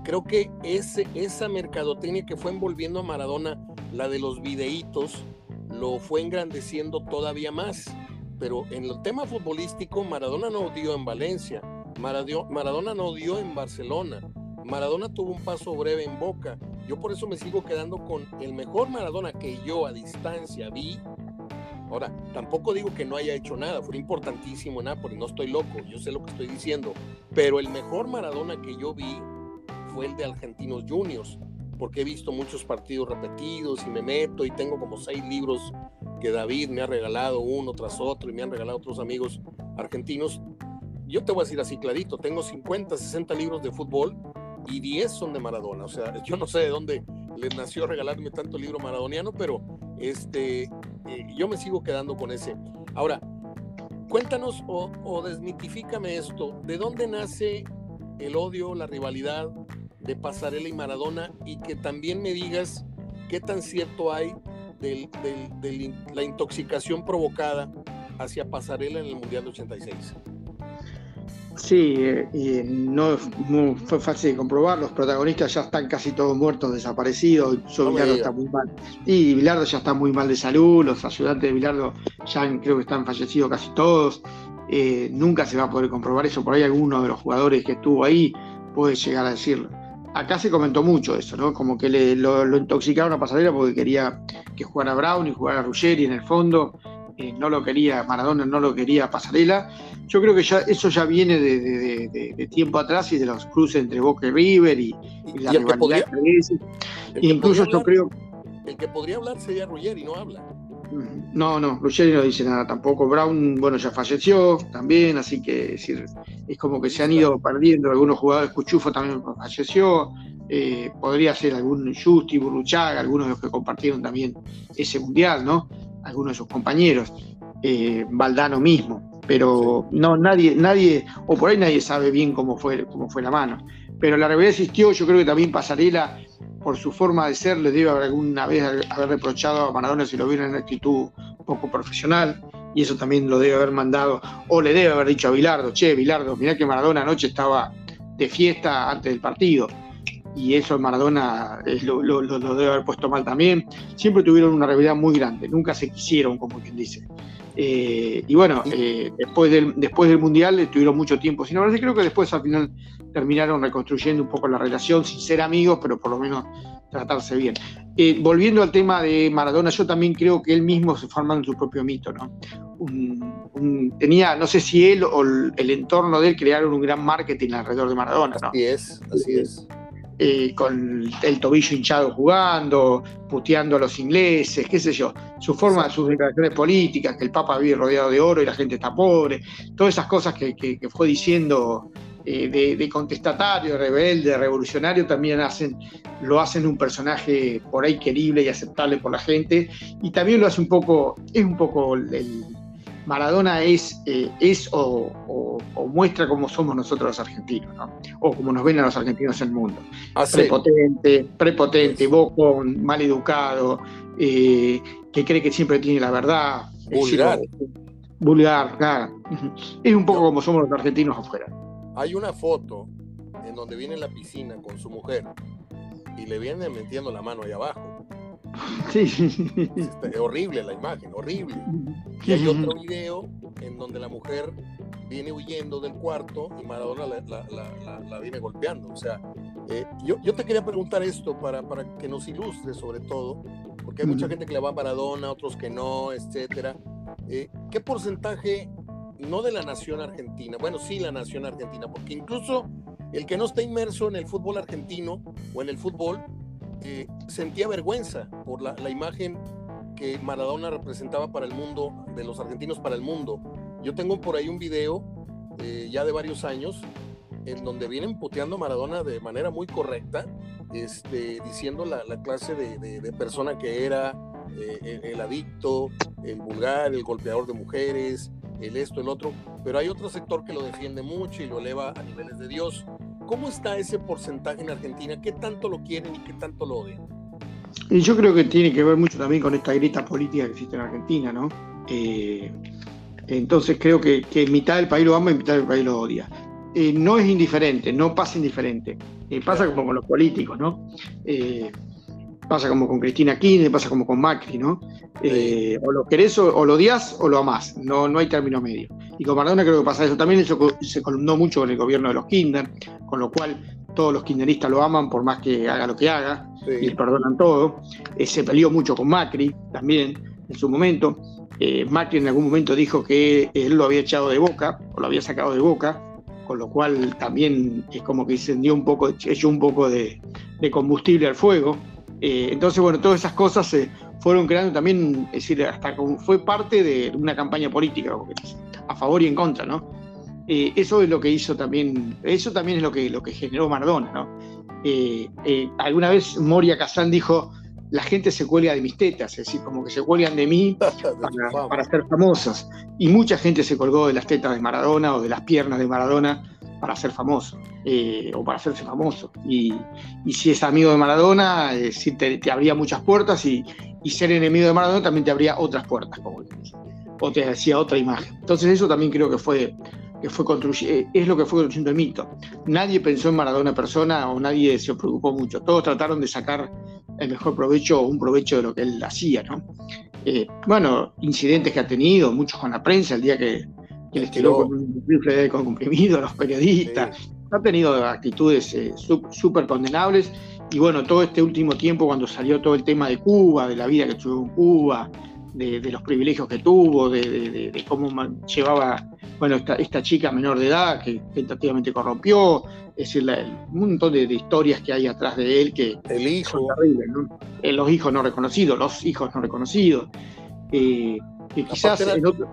Creo que ese, esa mercadotecnia que fue envolviendo a Maradona, la de los videitos, lo fue engrandeciendo todavía más. Pero en el tema futbolístico, Maradona no dio en Valencia, Maradona no dio en Barcelona, Maradona tuvo un paso breve en Boca. Yo por eso me sigo quedando con el mejor Maradona que yo a distancia vi. Ahora, tampoco digo que no haya hecho nada, fue importantísimo en Nápoles, no estoy loco, yo sé lo que estoy diciendo, pero el mejor Maradona que yo vi fue el de Argentinos Juniors, porque he visto muchos partidos repetidos y me meto y tengo como seis libros que David me ha regalado uno tras otro y me han regalado otros amigos argentinos. Yo te voy a decir así clarito, tengo 50, 60 libros de fútbol y 10 son de Maradona. O sea, yo no sé de dónde les nació regalarme tanto libro maradoniano, pero este, eh, yo me sigo quedando con ese. Ahora, cuéntanos o, desmitifícame esto. ¿De dónde nace el odio, la rivalidad de Pasarela y Maradona? Y que también me digas qué tan cierto hay de la intoxicación provocada hacia Pasarela en el Mundial de 86. Sí, eh, y no, fue fácil de comprobar, los protagonistas ya están casi todos muertos, desaparecidos, está muy mal. Y Bilardo ya está muy mal de salud, los ayudantes de Bilardo ya creo que están fallecidos casi todos. Eh, nunca se va a poder comprobar eso, por ahí alguno de los jugadores que estuvo ahí puede llegar a decirlo. Acá se comentó mucho eso, ¿no? Como que le, lo, intoxicaron a Pasarela porque quería que jugara Brown y jugara Ruggeri en el fondo eh, no lo quería, Maradona no lo quería Pasarela. Yo creo que ya eso ya viene de, tiempo atrás y de los cruces entre Boca y River y, la rivalidad Incluso yo creo. El que podría hablar sería Ruggeri, no habla. No, no, Ruggeri no dice nada tampoco. Brown, bueno, ya falleció también, así que es, decir, es como que se han ido perdiendo algunos jugadores. Cuchufo también falleció. Eh, podría ser algún Justi, Burruchaga, algunos de los que compartieron también ese mundial, ¿no? Algunos de sus compañeros. Eh, Valdano mismo. Pero no, nadie, nadie, o por ahí nadie sabe bien cómo fue, cómo fue la mano. Pero la realidad existió, yo creo que también Pasarela por su forma de ser, le debe alguna vez haber reprochado a Maradona si lo viera en una actitud poco profesional, y eso también lo debe haber mandado, o le debe haber dicho a Bilardo, che, Bilardo, mirá que Maradona anoche estaba de fiesta antes del partido, y eso Maradona lo, debe haber puesto mal también. Siempre tuvieron una rivalidad muy grande, nunca se quisieron, como quien dice. Eh, y bueno, eh, después, del, después del Mundial estuvieron mucho tiempo sin hablarse. Creo que después al final terminaron reconstruyendo un poco la relación, sin ser amigos, pero por lo menos tratarse bien. Eh, volviendo al tema de Maradona, yo también creo que él mismo se formó en su propio mito, ¿no? tenía, no sé si él o el, entorno de él crearon un gran marketing alrededor de Maradona, ¿no? Así es, así es. Eh, con el tobillo hinchado jugando, puteando a los ingleses, qué sé yo, su forma, sus declaraciones políticas, que el Papa vive rodeado de oro y la gente está pobre, todas esas cosas que, fue diciendo eh, de, contestatario, rebelde, revolucionario, también hacen, lo hacen un personaje por ahí querible y aceptable por la gente, y también lo hace un poco, es un poco el Maradona es, eh, es o, muestra cómo somos nosotros los argentinos, ¿no? o como nos ven a los argentinos en el mundo. Ah, prepotente, prepotente, bocón, mal educado, eh, que cree que siempre tiene la verdad. Vulgar. vulgar, claro. Es un poco como somos los argentinos afuera. Hay una foto en donde viene en la piscina con su mujer y le viene metiendo la mano ahí abajo. Sí. Es horrible la imagen, horrible. Y hay otro video en donde la mujer viene huyendo del cuarto y Maradona la, viene golpeando. O sea, eh, yo, yo, te quería preguntar esto para, para que nos ilustre sobre todo, porque hay mucha gente que le va a Maradona, otros que no, etcétera. Eh, ¿Qué porcentaje, no de la nación argentina, bueno, sí la nación argentina, porque incluso el que no está inmerso en el fútbol argentino o en el fútbol, eh, sentía vergüenza por la, imagen que Maradona representaba para el mundo, de los argentinos para el mundo. Yo tengo por ahí un video eh, ya de varios años en donde vienen puteando a Maradona de manera muy correcta, este, diciendo la, clase de, persona que era, eh, el, adicto, el vulgar, el golpeador de mujeres, el esto, el otro, pero hay otro sector que lo defiende mucho y lo eleva a niveles de Dios. ¿Cómo está ese porcentaje en Argentina? ¿Qué tanto lo quieren y qué tanto lo odian? Y yo creo que tiene que ver mucho también con esta grita política que existe en Argentina, ¿no? Eh, entonces creo que, mitad del país lo ama y mitad del país lo odia. Eh, no es indiferente, no pasa indiferente. Eh, pasa como con los políticos, ¿no? pasa como con Cristina Kirchner, pasa como con Macri, ¿no? o lo querés o, lo odias o lo amás, no, no hay término medio. Y con Maradona creo que pasa eso. También eso se columnó mucho con el gobierno de los Kinder, con lo cual todos los kinderistas lo aman por más que haga lo que haga y perdonan todo. Eh, se peleó mucho con Macri también en su momento. Eh, Macri en algún momento dijo que él lo había echado de boca o lo había sacado de boca, con lo cual también es como que incendió un poco, echó un poco de, combustible al fuego. Eh, entonces, bueno, todas esas cosas se fueron creando también, es decir, hasta fue parte de una campaña política, a favor y en contra, ¿no? Eh, eso es lo que hizo también, eso también es lo que, lo que generó Maradona, ¿no? Eh, eh, alguna vez Moria Kazán dijo, la gente se cuelga de mis tetas, es decir, como que se cuelgan de mí para, ser famosos. Y mucha gente se colgó de las tetas de Maradona o de las piernas de Maradona para ser famoso o para hacerse famoso. Y, si es amigo de Maradona, te, te, abría muchas puertas y, ser enemigo de Maradona también te abría otras puertas, como o te decía otra imagen. Entonces eso también creo que fue, que fue eh, es lo que fue construyendo el mito. Nadie pensó en Maradona persona o nadie se preocupó mucho. Todos trataron de sacar el mejor provecho o un provecho de lo que él hacía, ¿no? Eh, bueno, incidentes que ha tenido, muchos con la prensa, el día que, que les tiró con un rifle de comprimido a los periodistas. Ha tenido actitudes eh, súper condenables. Y bueno, todo este último tiempo, cuando salió todo el tema de Cuba, de la vida que tuvo en Cuba, de, los privilegios que tuvo, de, cómo llevaba, bueno, esta, chica menor de edad que tentativamente corrompió, es decir, un montón de, historias que hay atrás de él que el hijo. son terribles, eh, los hijos no reconocidos, los hijos no reconocidos. Eh, quizás en otro,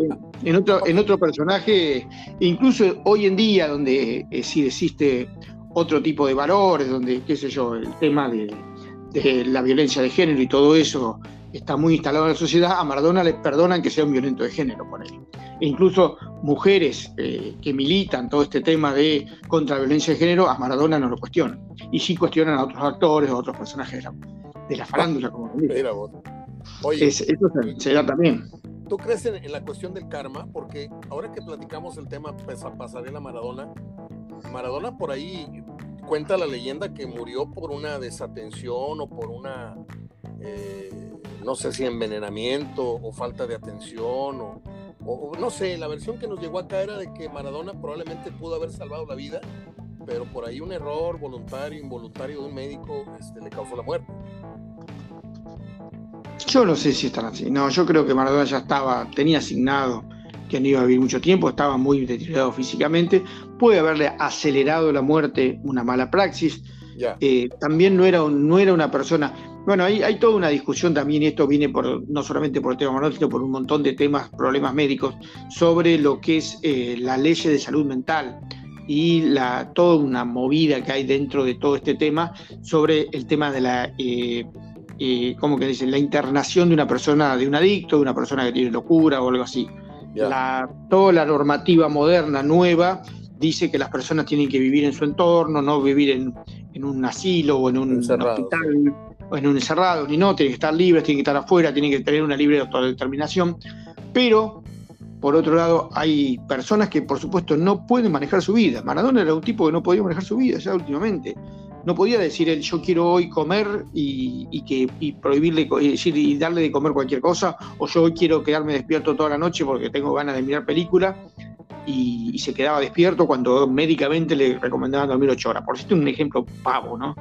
en, otro, personaje, incluso hoy en día, donde eh, sí existe otro tipo de valores, donde, qué sé yo, el tema de, de la violencia de género y todo eso está muy instalado en la sociedad, a Maradona le perdonan que sea un violento de género, por él. E incluso mujeres eh, que militan todo este tema de contra violencia de género, a Maradona no lo cuestionan. Y sí cuestionan a otros actores a otros personajes de la, farándula, como Oye, eso se, da también. ¿Tú crees en, la cuestión del karma? Porque ahora que platicamos el tema pasarela Maradona, Maradona por ahí cuenta la leyenda que murió por una desatención o por una eh, no sé si envenenamiento o falta de atención o, no sé, la versión que nos llegó acá era de que Maradona probablemente pudo haber salvado la vida, pero por ahí un error voluntario, involuntario de un médico este, le causó la muerte. Yo no sé si están así. No, yo creo que Maradona ya estaba, tenía asignado que no iba a vivir mucho tiempo, estaba muy deteriorado físicamente, puede haberle acelerado la muerte una mala praxis. Eh, también no era, no era una persona, bueno, hay, hay toda una discusión también, y esto viene por, no solamente por el tema Manuel, sino por un montón de temas, problemas médicos, sobre lo que es eh, la ley de salud mental y la, toda una movida que hay dentro de todo este tema sobre el tema de la, eh, eh ¿cómo que dicen? La internación de una persona, de un adicto, de una persona que tiene locura o algo así. La, toda la normativa moderna, nueva, dice que las personas tienen que vivir en su entorno, no vivir en, en un asilo o en un hospital en un encerrado, ni no, tiene que estar libre, tiene que estar afuera, tiene que tener una libre autodeterminación. Pero, por otro lado, hay personas que, por supuesto, no pueden manejar su vida. Maradona era un tipo que no podía manejar su vida ya últimamente. No podía decir él, yo quiero hoy comer y, que, prohibirle, decir, y darle de comer cualquier cosa, o yo hoy quiero quedarme despierto toda la noche porque tengo ganas de mirar película. Y, se quedaba despierto cuando médicamente le recomendaban dormir ocho horas. Por cierto, un ejemplo pavo, ¿no?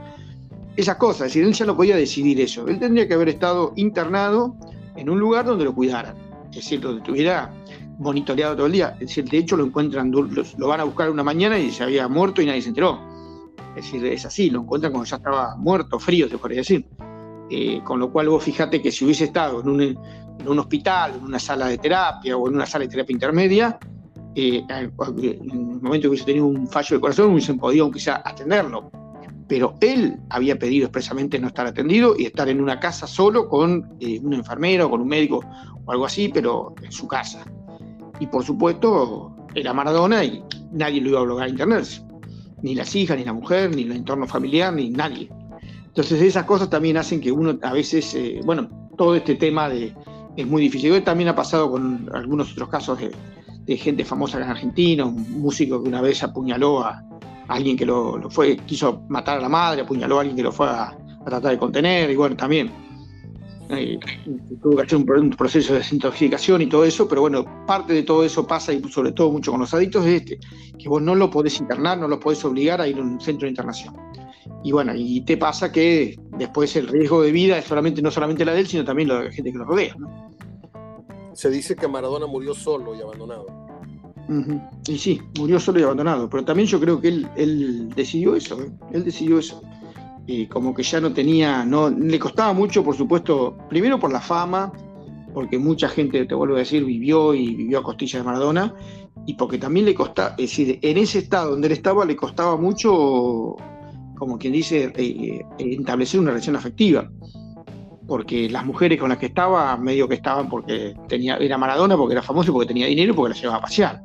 Esas cosas. Es decir, él ya no podía decidir eso. Él tendría que haber estado internado en un lugar donde lo cuidaran. Es decir, donde estuviera monitoreado todo el día. Es decir, de hecho lo encuentran, lo van a buscar una mañana y se había muerto y nadie se enteró. Es decir, es así, lo encuentran cuando ya estaba muerto, frío, se podría decir. Eh, con lo cual vos fijate que si hubiese estado en un, en un, hospital, en una sala de terapia o en una sala de terapia intermedia, eh, en el momento que hubiese tenido un fallo de corazón hubiesen podido aunque sea atenderlo pero él había pedido expresamente no estar atendido y estar en una casa solo con eh, un enfermero, con un médico o algo así, pero en su casa. Y por supuesto, era Maradona y nadie lo iba a obligar a internarse. Ni las hijas, ni la mujer, ni el entorno familiar, ni nadie. Entonces esas cosas también hacen que uno a veces, eh, bueno, todo este tema de, es muy difícil. Hoy también ha pasado con algunos otros casos de, de gente famosa en Argentina, un músico que una vez apuñaló a, alguien que lo, fue, quiso matar a la madre, apuñaló a alguien que lo fue a, tratar de contener, y bueno, también eh, tuvo que hacer un, proceso de desintoxicación y todo eso, pero bueno, parte de todo eso pasa, y sobre todo mucho con los adictos, es este, que vos no lo podés internar, no lo podés obligar a ir a un centro de internación. Y bueno, y te pasa que después el riesgo de vida es solamente, no solamente la de él, sino también la de la gente que lo rodea. Se dice que Maradona murió solo y abandonado. Y sí, murió solo y abandonado, pero también yo creo que él, decidió eso, ¿eh? él decidió eso. Y como que ya no tenía, no, le costaba mucho, por supuesto, primero por la fama, porque mucha gente, te vuelvo a decir, vivió y vivió a costillas de Maradona, y porque también le costaba, es decir, en ese estado donde él estaba le costaba mucho, como quien dice, eh, eh, establecer una relación afectiva porque las mujeres con las que estaba, medio que estaban porque tenía, era Maradona, porque era famoso, porque tenía dinero, porque la llevaba a pasear.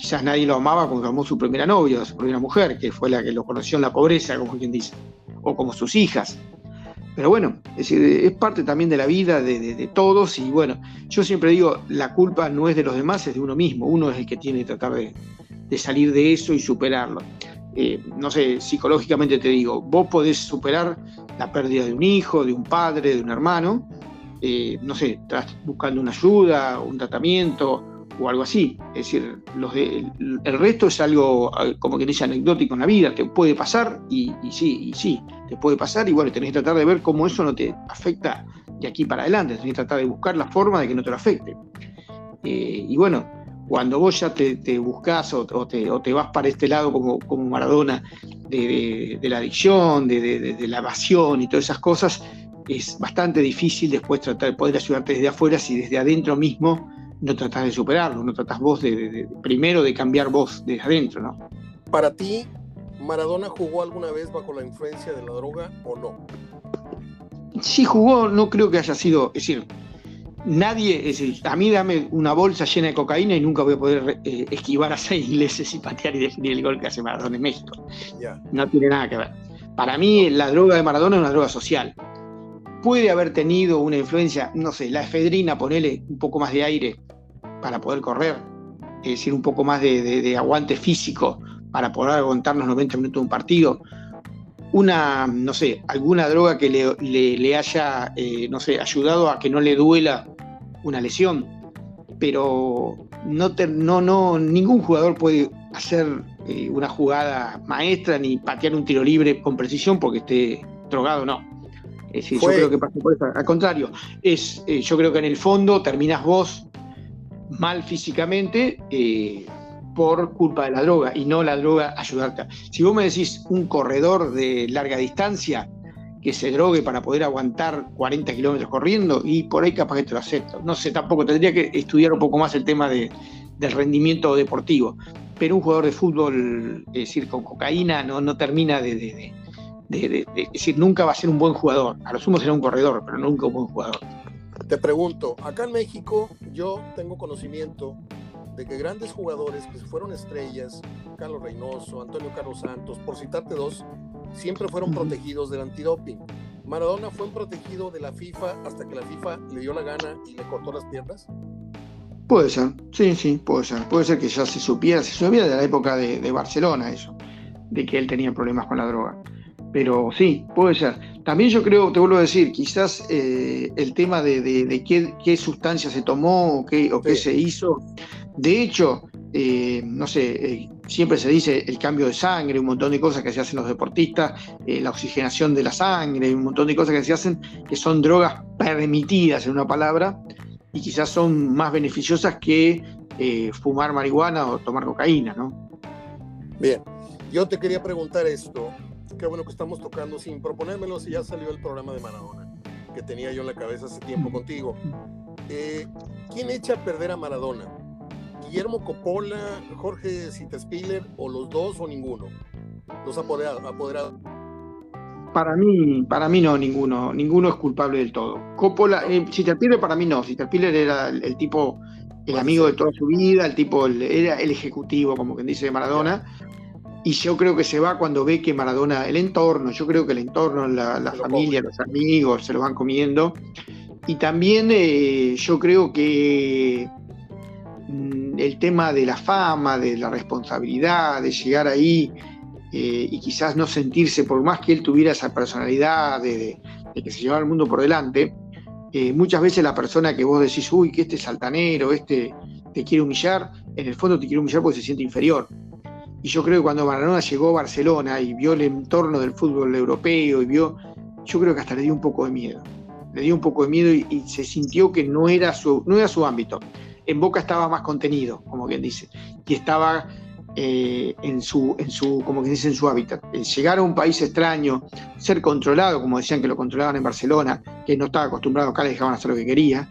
Quizás nadie lo amaba porque amó su primera novia, su primera mujer, que fue la que lo conoció en la pobreza, como quien dice, o como sus hijas. Pero bueno, es, parte también de la vida de, todos y bueno, yo siempre digo, la culpa no es de los demás, es de uno mismo, uno es el que tiene que tratar de, de salir de eso y superarlo. Eh, no sé, psicológicamente te digo, vos podés superar la pérdida de un hijo, de un padre, de un hermano, eh, no sé, estás buscando una ayuda, un tratamiento, o algo así. Es decir, los el, resto es algo, como que dice, anecdótico en la vida, te puede pasar y, sí, y sí, te puede pasar y bueno, tenés que tratar de ver cómo eso no te afecta de aquí para adelante, tenés que tratar de buscar la forma de que no te lo afecte. Eh, y bueno, cuando vos ya te, buscas o, te, vas para este lado como, como Maradona de, la adicción, de, la evasión y todas esas cosas, es bastante difícil después tratar de poder ayudarte desde afuera si desde adentro mismo no tratás de superarlo, no tratás vos de, primero de cambiar vos desde adentro, ¿no? Para ti, ¿Maradona jugó alguna vez bajo la influencia de la droga o no? Sí jugó, no creo que haya sido, es decir, nadie, es decir, a mí dame una bolsa llena de cocaína y nunca voy a poder eh, esquivar a seis ingleses y patear y definir el gol que hace Maradona en México. No tiene nada que ver. Para mí la droga de Maradona es una droga social. Puede haber tenido una influencia, no sé, la efedrina, ponele un poco más de aire para poder correr, es decir, un poco más de, aguante físico para poder aguantarnos 90 minutos de un partido una, no sé, alguna droga que le, haya, eh, no sé, ayudado a que no le duela una lesión. Pero no, no, no, ningún jugador puede hacer eh, una jugada maestra ni patear un tiro libre con precisión porque esté drogado, no. Es yo creo que pasa por eso. Al contrario, es, eh, yo creo que en el fondo terminas vos mal físicamente por culpa de la droga y no la droga ayudarte. Si vos me decís un corredor de larga distancia que se drogue para poder aguantar 40 kilómetros corriendo, y por ahí capaz que te lo acepto. No sé, tampoco tendría que estudiar un poco más el tema de, del rendimiento deportivo. Pero un jugador de fútbol, es decir, con cocaína, no, no termina de, de, de, Es decir, nunca va a ser un buen jugador. A lo sumo será un corredor, pero nunca un buen jugador. Te pregunto, acá en México yo tengo conocimiento de que grandes jugadores que fueron estrellas, Carlos Reynoso, Antonio Carlos Santos, por citarte dos, siempre fueron protegidos del antidoping. Maradona fue un protegido de la FIFA hasta que la FIFA le dio la gana y le cortó las piernas. Puede ser, sí, sí, puede ser. Puede ser que ya se supiera, se supiera de la época de, Barcelona eso, de que él tenía problemas con la droga. Pero sí, puede ser. También yo creo, te vuelvo a decir, quizás eh, el tema de, qué, sustancia se tomó o qué, o qué se hizo, de hecho, eh, no sé, eh, siempre se dice el cambio de sangre, un montón de cosas que se hacen los deportistas, eh, la oxigenación de la sangre, un montón de cosas que se hacen que son drogas permitidas en una palabra y quizás son más beneficiosas que fumar marihuana o tomar cocaína, ¿no? Bien, yo te quería preguntar esto, qué bueno que estamos tocando sin proponérmelo si ya salió el programa de Maradona, que tenía yo en la cabeza hace tiempo contigo. ¿Quién echa a perder a Maradona? Guillermo Coppola, Jorge Citespiller o los dos o ninguno? Los apoderados. Para mí, para mí no, ninguno. Ninguno es culpable del todo. Coppola, eh, para mí no. Citespiller era el, tipo, el amigo de toda su vida, el tipo, era el ejecutivo, como quien dice de Maradona. Y yo creo que se va cuando ve que Maradona, el entorno, yo creo que el entorno, la, familia, los amigos, se lo van comiendo. Y también eh, yo creo que Mm, el tema de la fama, de la responsabilidad, de llegar ahí eh, y quizás no sentirse, por más que él tuviera esa personalidad de, que se llevaba el mundo por delante, eh, muchas veces la persona que vos decís, uy, que este es altanero, este te quiere humillar, en el fondo te quiere humillar porque se siente inferior. Y yo creo que cuando Maradona llegó a Barcelona y vio el entorno del fútbol europeo y vio, yo creo que hasta le dio un poco de miedo. Le dio un poco de miedo y, se sintió que no era su, no era su ámbito en Boca estaba más contenido, como quien dice, y estaba eh, en, su, en su, como quien dice, en su hábitat. llegar a un país extraño, ser controlado, como decían que lo controlaban en Barcelona, que no estaba acostumbrado acá, le dejaban hacer lo que quería,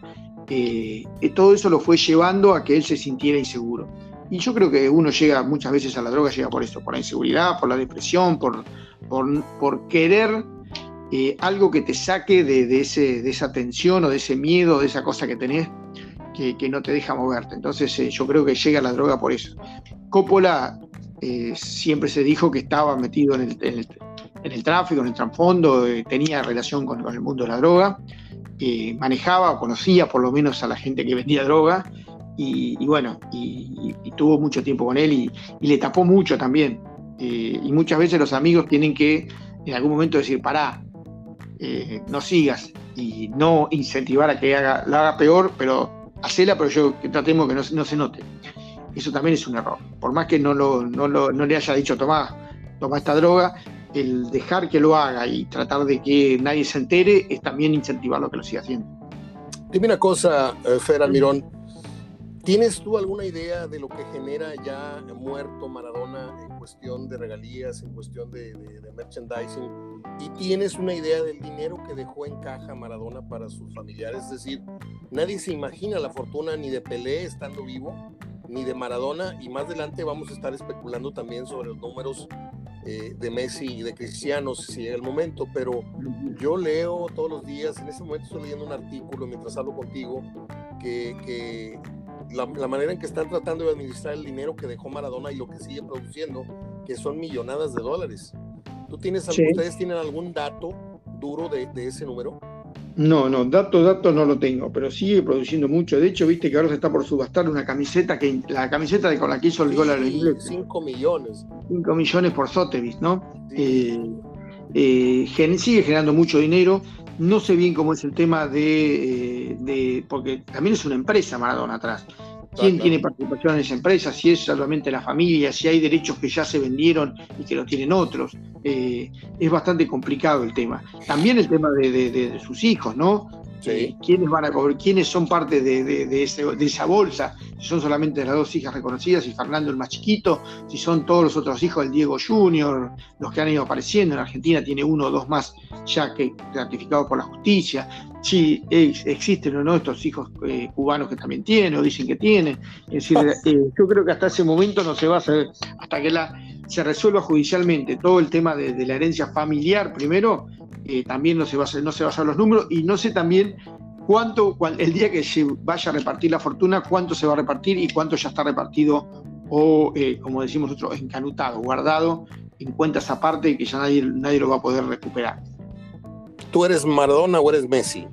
eh, todo eso lo fue llevando a que él se sintiera inseguro. Y yo creo que uno llega muchas veces a la droga, llega por esto, por la inseguridad, por la depresión, por, por, querer eh, algo que te saque de, ese, de esa tensión o de ese miedo, de esa cosa que tenés que, no te deja moverte. Entonces eh, yo creo que llega la droga por eso. Coppola eh, siempre se dijo que estaba metido en el, tráfico, en el trasfondo, tenía relación con, el mundo de la droga, manejaba o conocía por lo menos a la gente que vendía droga y, bueno, y, tuvo mucho tiempo con él y, le tapó mucho también. y muchas veces los amigos tienen que en algún momento decir, pará, no sigas y no incentivar a que haga, lo haga peor, pero hacela, pero yo tratemos que no, se note. Eso también es un error. Por más que no, lo, no, no le haya dicho, tomá, toma esta droga, el dejar que lo haga y tratar de que nadie se entere es también incentivar lo que lo siga haciendo. Dime cosa, eh, Fer Almirón. ¿Tienes tú alguna idea de lo que genera ya muerto Maradona en cuestión de regalías, en cuestión de, merchandising? ¿Y tienes una idea del dinero que dejó en caja Maradona para sus familiares? Es decir, nadie se imagina la fortuna ni de Pelé estando vivo, ni de Maradona, y más adelante vamos a estar especulando también sobre los números eh, de Messi y de Cristiano si llega el momento, pero yo leo todos los días, en ese momento estoy leyendo un artículo mientras hablo contigo, que, la, manera en que están tratando de administrar el dinero que dejó Maradona y lo que sigue produciendo, que son millonadas de dólares. ¿Tú tienes, ¿Ustedes tienen algún dato duro de, de ese número? No, no, datos, datos no lo tengo, pero sigue produciendo mucho. De hecho, viste que ahora se está por subastar una camiseta, que la camiseta de con la que hizo el gol a los 5 millones. 5 millones por Sotheby's, ¿no? Eh, eh, sigue generando mucho dinero. No sé bien cómo es el tema de, eh, de, porque también es una empresa Maradona atrás quién tiene participación en esa empresa, si es solamente la familia, si hay derechos que ya se vendieron y que los tienen otros. Eh, es bastante complicado el tema. También el tema de, sus hijos, ¿no? Eh, ¿Quiénes van a cobrar? ¿Quiénes son parte de, esa bolsa? Si son solamente las dos hijas reconocidas y Fernando el más chiquito, si son todos los otros hijos del Diego Junior, los que han ido apareciendo. En Argentina tiene uno o dos más ya que certificados por la justicia si existen o no estos hijos eh, cubanos que también tienen o dicen que tienen. Es decir, eh, yo creo que hasta ese momento no se va a saber, hasta que la, se resuelva judicialmente todo el tema de, la herencia familiar primero, eh, también no se, va a, no se saber los números y no sé también cuánto, el día que se vaya a repartir la fortuna, cuánto se va a repartir y cuánto ya está repartido o, como decimos nosotros, encanutado, guardado en cuentas aparte que ya nadie, nadie lo va a poder recuperar. ¿Tú eres Maradona o eres Messi?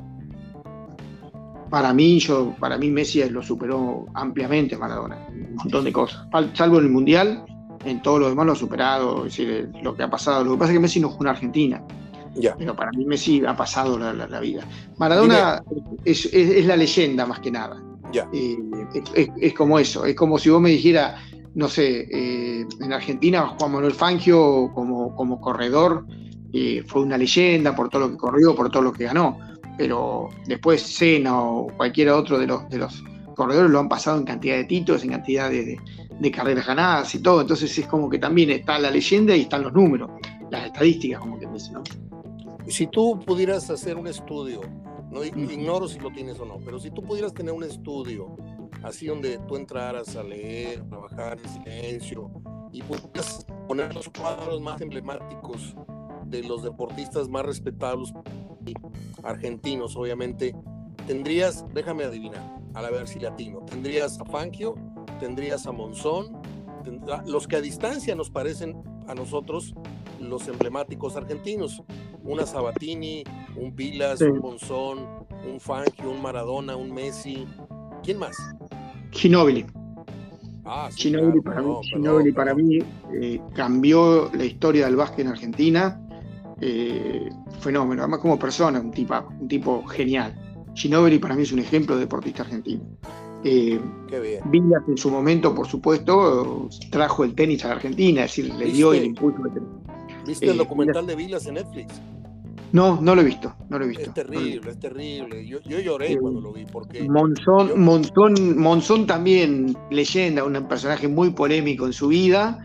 Para mí, yo, para mí Messi lo superó ampliamente Maradona, un montón de cosas. Salvo en el Mundial, en todo lo demás lo ha superado, es decir, lo que ha pasado. Lo que pasa es que Messi no jugó en Argentina. Pero para mí Messi ha pasado la, vida. Maradona es, la leyenda más que nada. Eh, es, como eso, es como si vos me dijeras, no sé, eh, en Argentina Juan Manuel Fangio como, como corredor fue una leyenda por todo lo que corrió, por todo lo que ganó, pero después Sena o cualquiera otro de los, de los corredores lo han pasado en cantidad de títulos, en cantidad de, carreras ganadas y todo, entonces es como que también está la leyenda y están los números, las estadísticas, como que dice, ¿no? Si tú pudieras hacer un estudio, no ignoro si lo tienes o no, pero si tú pudieras tener un estudio así donde tú entraras a leer, trabajar en silencio y pudieras poner los cuadros más emblemáticos de los deportistas más respetables argentinos, obviamente, tendrías, déjame adivinar, a la ver si latino, tendrías a Fangio, tendrías a Monzón, los que a distancia nos parecen a nosotros los emblemáticos argentinos, una Sabatini, un Pilas, un Monzón, un Fangio, un Maradona, un Messi, ¿quién más? Ginóbili. Ah, para mí, eh, cambió la historia del básquet en Argentina eh, fenómeno, además como persona, un tipo, un tipo genial. Ginobili para mí es un ejemplo de deportista argentino. Eh, Vilas en su momento, por supuesto, trajo el tenis a la Argentina, es decir, le dio el impulso. ¿Viste el eh, documental de Vilas en Netflix? No, no lo he visto, no lo he visto. Es terrible, es terrible. Yo, lloré eh, cuando lo vi porque... Monzón, Monzón también, leyenda, un personaje muy polémico en su vida,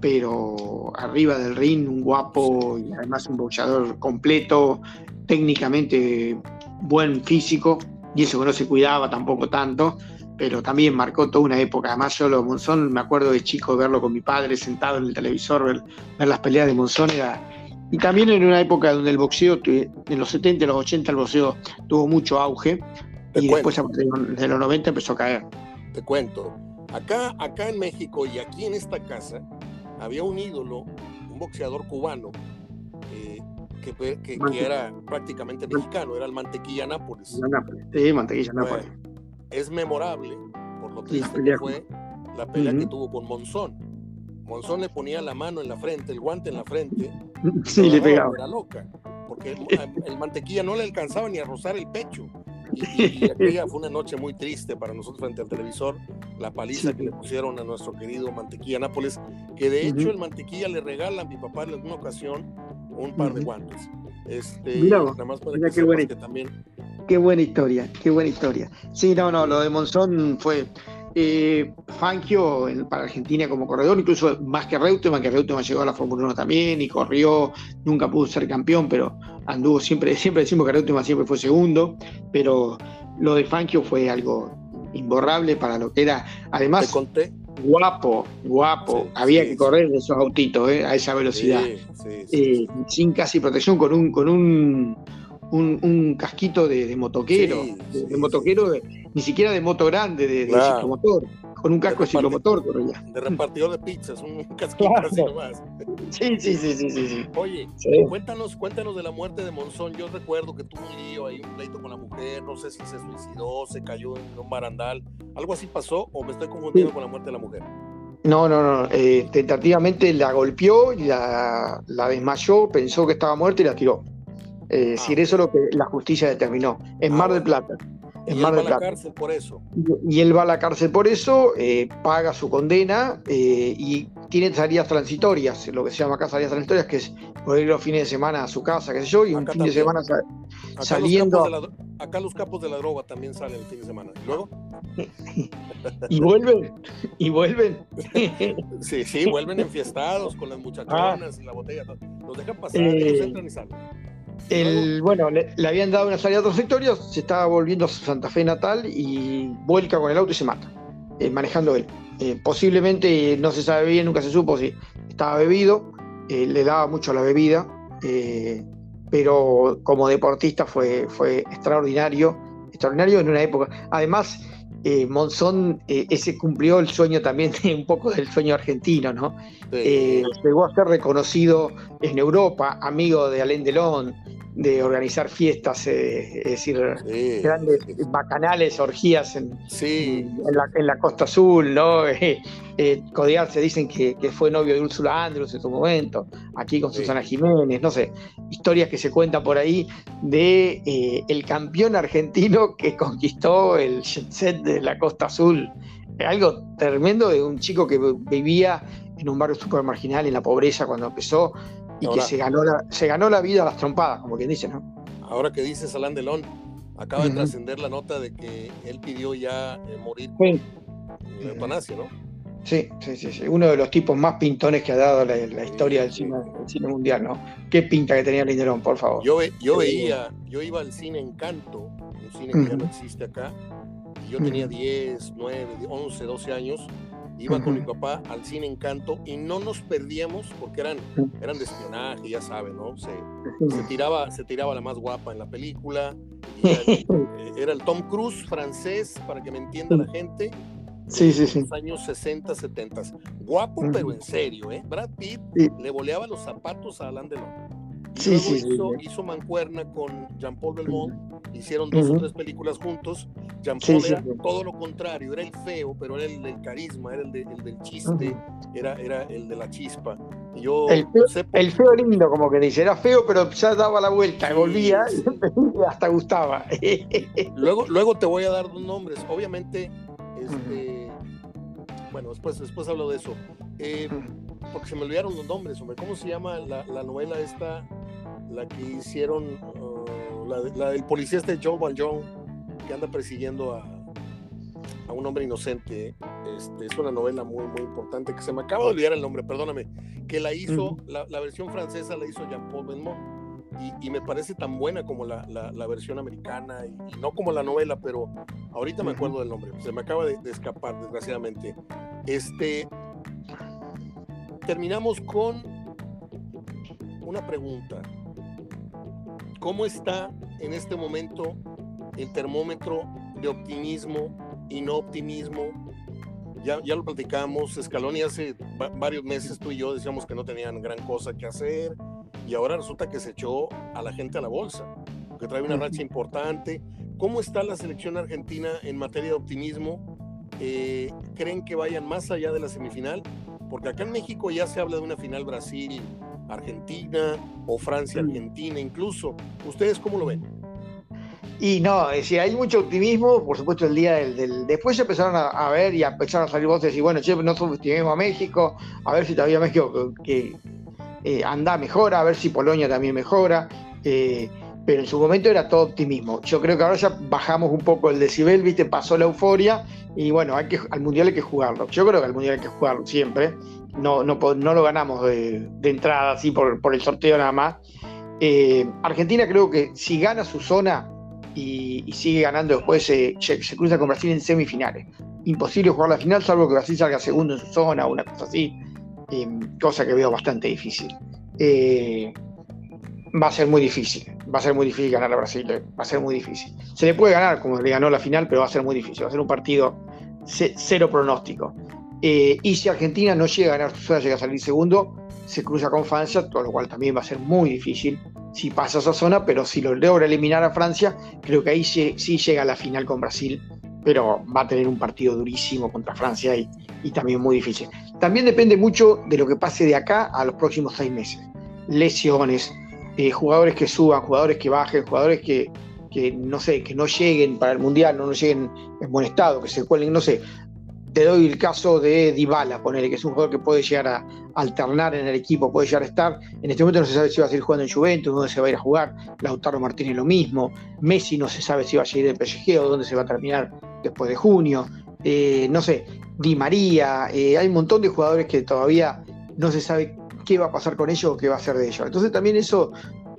pero arriba del ring, un guapo y además un boxeador completo, técnicamente buen físico, y eso que no se cuidaba tampoco tanto, pero también marcó toda una época. Además, yo lo Monzón, me acuerdo de chico verlo con mi padre sentado en el televisor, ver, las peleas de Monzón Y también en una época donde el boxeo, en los 70 y los 80 el boxeo tuvo mucho auge, y después de los 90 empezó a caer. Te cuento, acá, acá en México y aquí en esta casa, había un ídolo, un boxeador cubano, eh, que, que, era prácticamente mexicano, era el Mantequilla Nápoles. Sí, Mantequilla Nápoles. es memorable por lo triste que fue la pelea que tuvo con Monzón. Monzón le ponía la mano en la frente, el guante en la frente. Sí, le pegaba. Era loca, porque el, mantequilla no le alcanzaba ni a rozar el pecho. Y, aquella fue una noche muy triste para nosotros frente al televisor, la paliza que le pusieron a nuestro querido Mantequilla Nápoles, que de hecho el Mantequilla le regala a mi papá en alguna ocasión un par de guantes. Este, nada más para que, qué buena, que también... Qué buena historia, qué buena historia. Sí, no, no, lo de Monzón fue eh, Fangio para Argentina como corredor, incluso más que Reutemann, que Reutemann llegó a la Fórmula 1 también y corrió, nunca pudo ser campeón, pero anduvo siempre, siempre decimos que Reutemann siempre fue segundo, pero lo de Fangio fue algo imborrable para lo que era, además, guapo, guapo, había que correr de esos autitos eh, a esa velocidad, eh, sin casi protección, con un, con un un, casquito de, motoquero, de, motoquero, ni siquiera de moto grande, de, ciclomotor, con un casco de, ciclomotor ya. De repartidor de pizzas, un casquito así nomás. Sí, sí, sí, sí, sí. Oye, cuéntanos, cuéntanos de la muerte de Monzón. Yo recuerdo que tuvo un lío ahí, un pleito con la mujer, no sé si se suicidó, se cayó en un barandal. ¿Algo así pasó o me estoy confundiendo con la muerte de la mujer? No, no, no. Eh, tentativamente la golpeó y la, la desmayó, pensó que estaba muerta y la tiró. Eh, ah, eso es lo que la justicia determinó, en ah, Mar del Plata. Y él va a la cárcel por eso. Y, él va a la cárcel por eso, eh, paga su condena eh, y tiene salidas transitorias, lo que se llama acá salidas transitorias, que es poder ir los fines de semana a su casa, qué sé yo, y un fin de semana saliendo. acá los capos de la droga también salen el fin de semana. ¿Y luego? y vuelven, y vuelven. sí, sí, vuelven enfiestados con las muchachonas ah. y la botella. Los dejan pasar, ellos entran y salen. El, bueno, le, habían dado una salida a otros se estaba volviendo a su Santa Fe natal y vuelca con el auto y se mata, eh, manejando él. Eh, posiblemente, no se sabe bien, nunca se supo si estaba bebido, eh, le daba mucho la bebida, pero como deportista fue, fue extraordinario, extraordinario en una época. Además, Monzón ese cumplió el sueño también un poco del sueño argentino, ¿no? llegó a ser reconocido en Europa, amigo de Alain Delon, de organizar fiestas, eh, es decir, grandes bacanales, orgías en, en, la, Costa Azul, ¿no? Eh, eh, codearse, dicen que, fue novio de Úrsula Andrews en su momento, aquí con Susana Jiménez, no sé, historias que se cuentan por ahí de el campeón argentino que conquistó el set de la Costa Azul. Algo tremendo de un chico que vivía en un barrio súper marginal, en la pobreza cuando empezó, y que se ganó, la, se ganó la vida a las trompadas, como quien dice, ¿no? Ahora que dice Salán Delón, acaba de trascender la nota de que él pidió ya eh, morir sí. la eutanasia, ¿no? Sí, sí, sí, uno de los tipos más pintones que ha dado la, historia del cine, mundial, ¿no? Qué pinta que tenía Lindelón, por favor. Yo, yo veía, yo iba al cine Encanto, un cine que ya no existe acá, y yo tenía 10, 9, 11, 12 años, Iba con mi papá al cine Encanto y no nos perdíamos porque eran, eran de espionaje, ya saben, ¿no? Se, tiraba, se tiraba la más guapa en la película. Era el, Tom Cruise francés, para que me entienda la gente. Sí, sí, sí. Los años 60, 70. Guapo, pero en serio, ¿eh? Brad Pitt le boleaba los zapatos a Alain Delon. Sí, hizo, hizo, mancuerna con Jean-Paul Belmont, hicieron dos o tres películas juntos. Jean-Paul era todo lo contrario, era el feo, pero era el del carisma, era el, del chiste, era, era el de la chispa. Yo el, feo, lindo, como que dice, era feo, pero ya daba la vuelta, volvía y hasta gustaba. luego, luego te voy a dar dos nombres, obviamente, este, bueno, después, después hablo de eso. Eh, porque se me olvidaron los nombres, hombre. ¿Cómo se llama la, la novela esta la que hicieron, uh, la, del policía este Joe Valjean, que anda persiguiendo a, a un hombre inocente. Este, es una novela muy, muy importante que se me acaba de olvidar el nombre, perdóname, que la hizo, la, versión francesa la hizo Jean-Paul Belmont. Y, me parece tan buena como la, la versión americana y, no como la novela, pero ahorita me acuerdo del nombre, se me acaba de, de escapar, desgraciadamente. Este, terminamos con una pregunta. ¿Cómo está en este momento el termómetro de optimismo y no optimismo? Ya, ya lo platicamos, Scaloni hace varios meses tú y yo decíamos que no tenían gran cosa que hacer y ahora resulta que se echó a la gente a la bolsa, que trae una racha importante. ¿Cómo está la selección argentina en materia de optimismo? Eh, ¿Creen que vayan más allá de la semifinal? Porque acá en México ya se habla de una final Brasil Argentina o Francia-Argentina incluso. ¿Ustedes cómo lo ven? Y no, es decir, hay mucho optimismo, por supuesto, el día del. después se empezaron a, ver y a empezar a salir voces y decir, bueno, che, no subestimemos a México, a ver si todavía México que, eh, anda mejora, a ver si Polonia también mejora. Eh, pero en su momento era todo optimismo. Yo creo que ahora ya bajamos un poco el decibel, viste, pasó la euforia y bueno, hay que, al Mundial hay que jugarlo. Yo creo que al Mundial hay que jugarlo siempre. No, no, no lo ganamos de, entrada así por, el sorteo nada más. Eh, Argentina creo que si gana su zona y, sigue ganando después, se, cruza con Brasil en semifinales. Imposible jugar la final, salvo que Brasil salga segundo en su zona o una cosa así, eh, cosa que veo bastante difícil. Eh, va a ser muy difícil. Va a ser muy difícil ganar a Brasil. Eh, va a ser muy difícil. Se le puede ganar, como le ganó la final, pero va a ser muy difícil. Va a ser un partido cero pronóstico. Eh, y si Argentina no llega a ganar su zona, llega a salir segundo, se cruza con Francia, todo lo cual también va a ser muy difícil si pasa esa zona, pero si lo logra eliminar a Francia, creo que ahí sí, llega a la final con Brasil, pero va a tener un partido durísimo contra Francia y, y también muy difícil. También depende mucho de lo que pase de acá a los próximos seis meses. Lesiones, eh, jugadores que suban, jugadores que bajen, jugadores que, no sé, que no lleguen para el Mundial, no, lleguen en buen estado, que se cuelen, no sé. Te doy el caso de Dybala, ponele, que es un jugador que puede llegar a alternar en el equipo, puede llegar a estar. En este momento no se sabe si va a seguir jugando en Juventus, dónde se va a ir a jugar. Lautaro Martínez lo mismo. Messi no se sabe si va a seguir en PSG o dónde se va a terminar después de junio. Eh, no sé, Di María. Eh, hay un montón de jugadores que todavía no se sabe qué va a pasar con ellos o qué va a hacer de ellos. Entonces también eso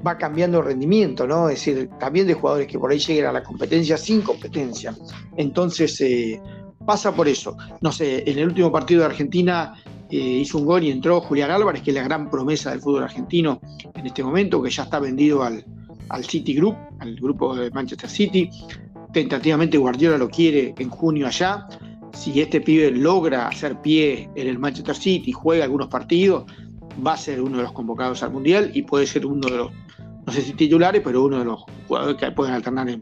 va cambiando el rendimiento, ¿no? Es decir, también de jugadores que por ahí lleguen a la competencia sin competencia. Entonces eh, pasa por eso. No sé, en el último partido de Argentina hizo un gol y entró Julián Álvarez, que es la gran promesa del fútbol argentino en este momento, que ya está vendido al, al City Group, al grupo de Manchester City. Tentativamente Guardiola lo quiere en junio allá. Si este pibe logra hacer pie en el Manchester City, y juega algunos partidos, va a ser uno de los convocados al Mundial y puede ser uno de los, no sé si titulares, pero uno de los jugadores que pueden alternar en,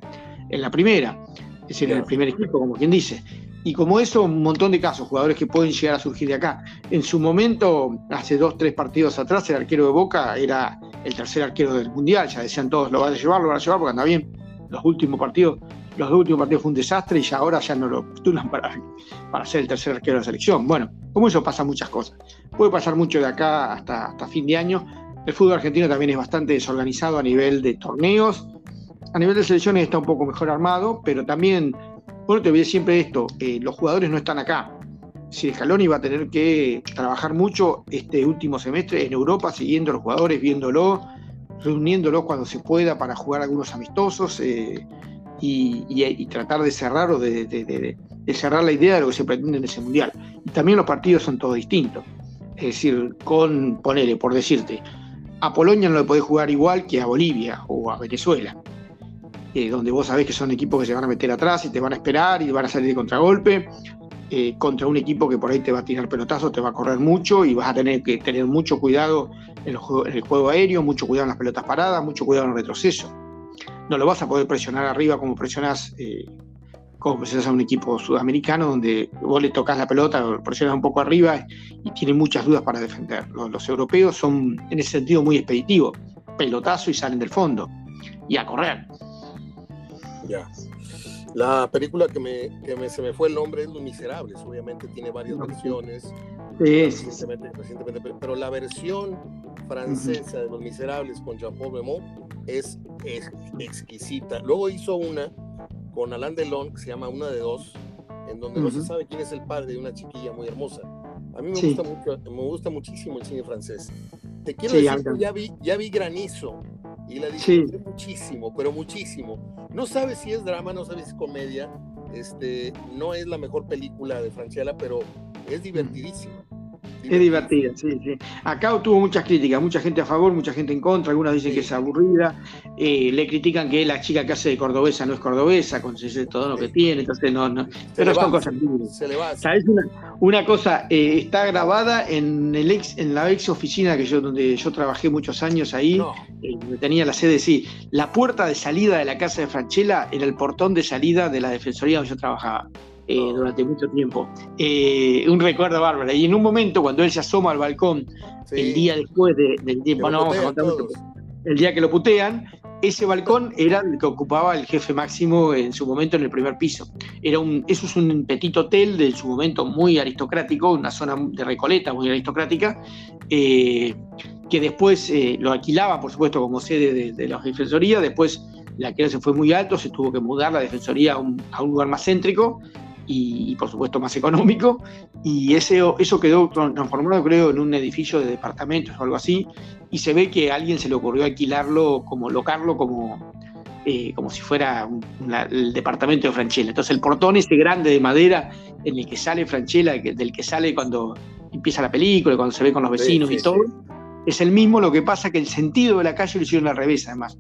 la primera, es decir, en el primer equipo, como quien dice. Y como eso, un montón de casos, jugadores que pueden llegar a surgir de acá. En su momento, hace dos, tres partidos atrás, el arquero de Boca era el tercer arquero del Mundial, ya decían todos, lo van a llevar, lo van a llevar porque anda bien. Los últimos partidos los dos últimos partidos fue un desastre y ya ahora ya no lo postulan para, para ser el tercer arquero de la selección. Bueno, como eso pasa muchas cosas. Puede pasar mucho de acá hasta, hasta fin de año. El fútbol argentino también es bastante desorganizado a nivel de torneos. A nivel de selecciones está un poco mejor armado, pero también, bueno, te voy siempre esto, eh, los jugadores no están acá. Si Scaloni va a tener que trabajar mucho este último semestre en Europa, siguiendo a los jugadores, viéndolo, reuniéndolos cuando se pueda para jugar algunos amistosos. Eh, y, tratar de cerrar o de, cerrar la idea de lo que se pretende en ese mundial. Y también los partidos son todos distintos. Es decir, con, ponele, por decirte, a Polonia no le podés jugar igual que a Bolivia o a Venezuela, eh, donde vos sabés que son equipos que se van a meter atrás y te van a esperar y van a salir de contragolpe. Eh, contra un equipo que por ahí te va a tirar pelotazos, te va a correr mucho y vas a tener que tener mucho cuidado en juego, en el juego aéreo, mucho cuidado en las pelotas paradas, mucho cuidado en el retroceso no lo vas a poder presionar arriba como presionas, eh, como presionas a un equipo sudamericano donde vos le tocas la pelota, lo presionas un poco arriba y tiene muchas dudas para defender. Los, europeos son en ese sentido muy expeditivos, pelotazo y salen del fondo y a correr. Ya. La película que, me, se me fue el nombre es Los Miserables, obviamente tiene varias versiones. Sí, recientemente, pero la versión francesa de Los Miserables con Jean-Paul Raymond es, exquisita. Luego hizo una con Alain Delon que se llama Una de Dos, en donde no se sabe quién es el padre de una chiquilla muy hermosa. A mí me, gusta, mucho, me gusta muchísimo el cine francés. Te quiero decir que ya vi, ya vi Granizo y la disfruté muchísimo, pero muchísimo. No sabes si es drama, no sabes si es comedia. Este, no es la mejor película de Franchella, pero es divertidísima. Es divertida, sí, sí. Acá tuvo muchas críticas, mucha gente a favor, mucha gente en contra, algunos dicen que es aburrida, eh, le critican que la chica que hace de cordobesa no es cordobesa, con todo lo que tiene, entonces no, no. Pero son cosas se, le va. ¿Sabes una, cosa? Eh, está grabada en el ex, en la ex oficina que yo, donde yo trabajé muchos años ahí, eh, donde tenía la sede, sí. La puerta de salida de la casa de Franchella era el portón de salida de la defensoría donde yo trabajaba. Eh, durante mucho tiempo. Eh, un recuerdo bárbaro. Y en un momento, cuando él se asoma al balcón, el día después del tiempo, no vamos a contar mucho, el día que lo putean, ese balcón era el que ocupaba el jefe máximo en su momento en el primer piso. Era un, eso es un petit hotel de su momento muy aristocrático, una zona de Recoleta muy aristocrática, eh, que después eh, lo alquilaba, por supuesto, como sede de, la defensoría. Después la que se fue muy alto, se tuvo que mudar la defensoría a un, lugar más céntrico y, por supuesto más económico. Y ese, eso quedó transformado, creo, en un edificio de departamentos o algo así y se ve que a alguien se le ocurrió alquilarlo, como locarlo como, eh, como si fuera el departamento de Franchella. Entonces el portón ese grande de madera en el que sale Franchella, del que sale cuando empieza la película, cuando se ve con los vecinos y todo, es el mismo, lo que pasa que el sentido de la calle lo hicieron al revés además,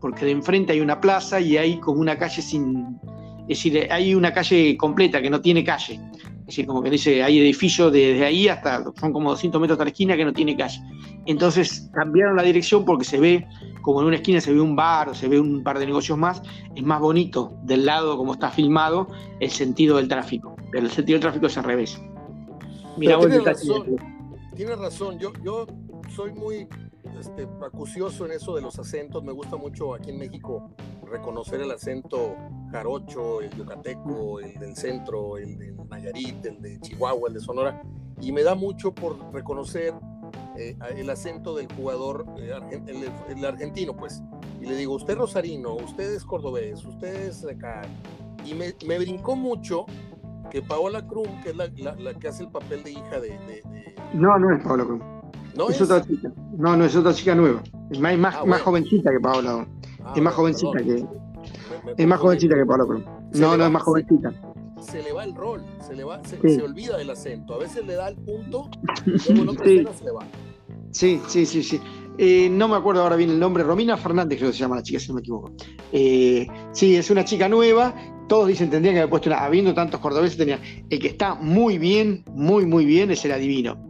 porque de enfrente hay una plaza y hay como una calle sin... Es decir, hay una calle completa que no tiene calle. Es decir, como que dice, hay edificios desde ahí hasta, son como 200 metros hasta la esquina que no tiene calle. Entonces cambiaron la dirección porque se ve, como en una esquina se ve un bar o se ve un par de negocios más, es más bonito del lado como está filmado el sentido del tráfico. Pero el sentido del tráfico es al revés. Mira, tiene razón, tiene razón. Yo, yo soy muy este, acucioso en eso de los acentos. Me gusta mucho aquí en México reconocer el acento jarocho, el yucateco, el del centro, el de Nayarit, el de Chihuahua, el de Sonora. Y me da mucho por reconocer eh, el acento del jugador, eh, argentino, pues. Y le digo, usted es rosarino, usted es cordobés, usted es de acá. Y me, me brincó mucho que Paola Krum, que es la, la, que hace el papel de hija de. No, no es Paola Krum. ¿No es, otra chica. No, no es otra chica nueva. Es más, más, ah, más jovencita que Paola. Ah, es más jovencita que. es más jovencita que Paola. No, no es más jovencita se le va el rol, se le va, se, olvida del acento. A veces le da el punto y luego sí. se le va. Sí, sí, sí, sí. Eh, no me acuerdo ahora bien el nombre, Romina Fernández creo que se llama la chica, si no me equivoco. Eh, sí, es una chica nueva, todos dicen tendrían que haber puesto una, habiendo tantos cordobeses, tenía, el que está muy bien, muy, muy bien es el adivino.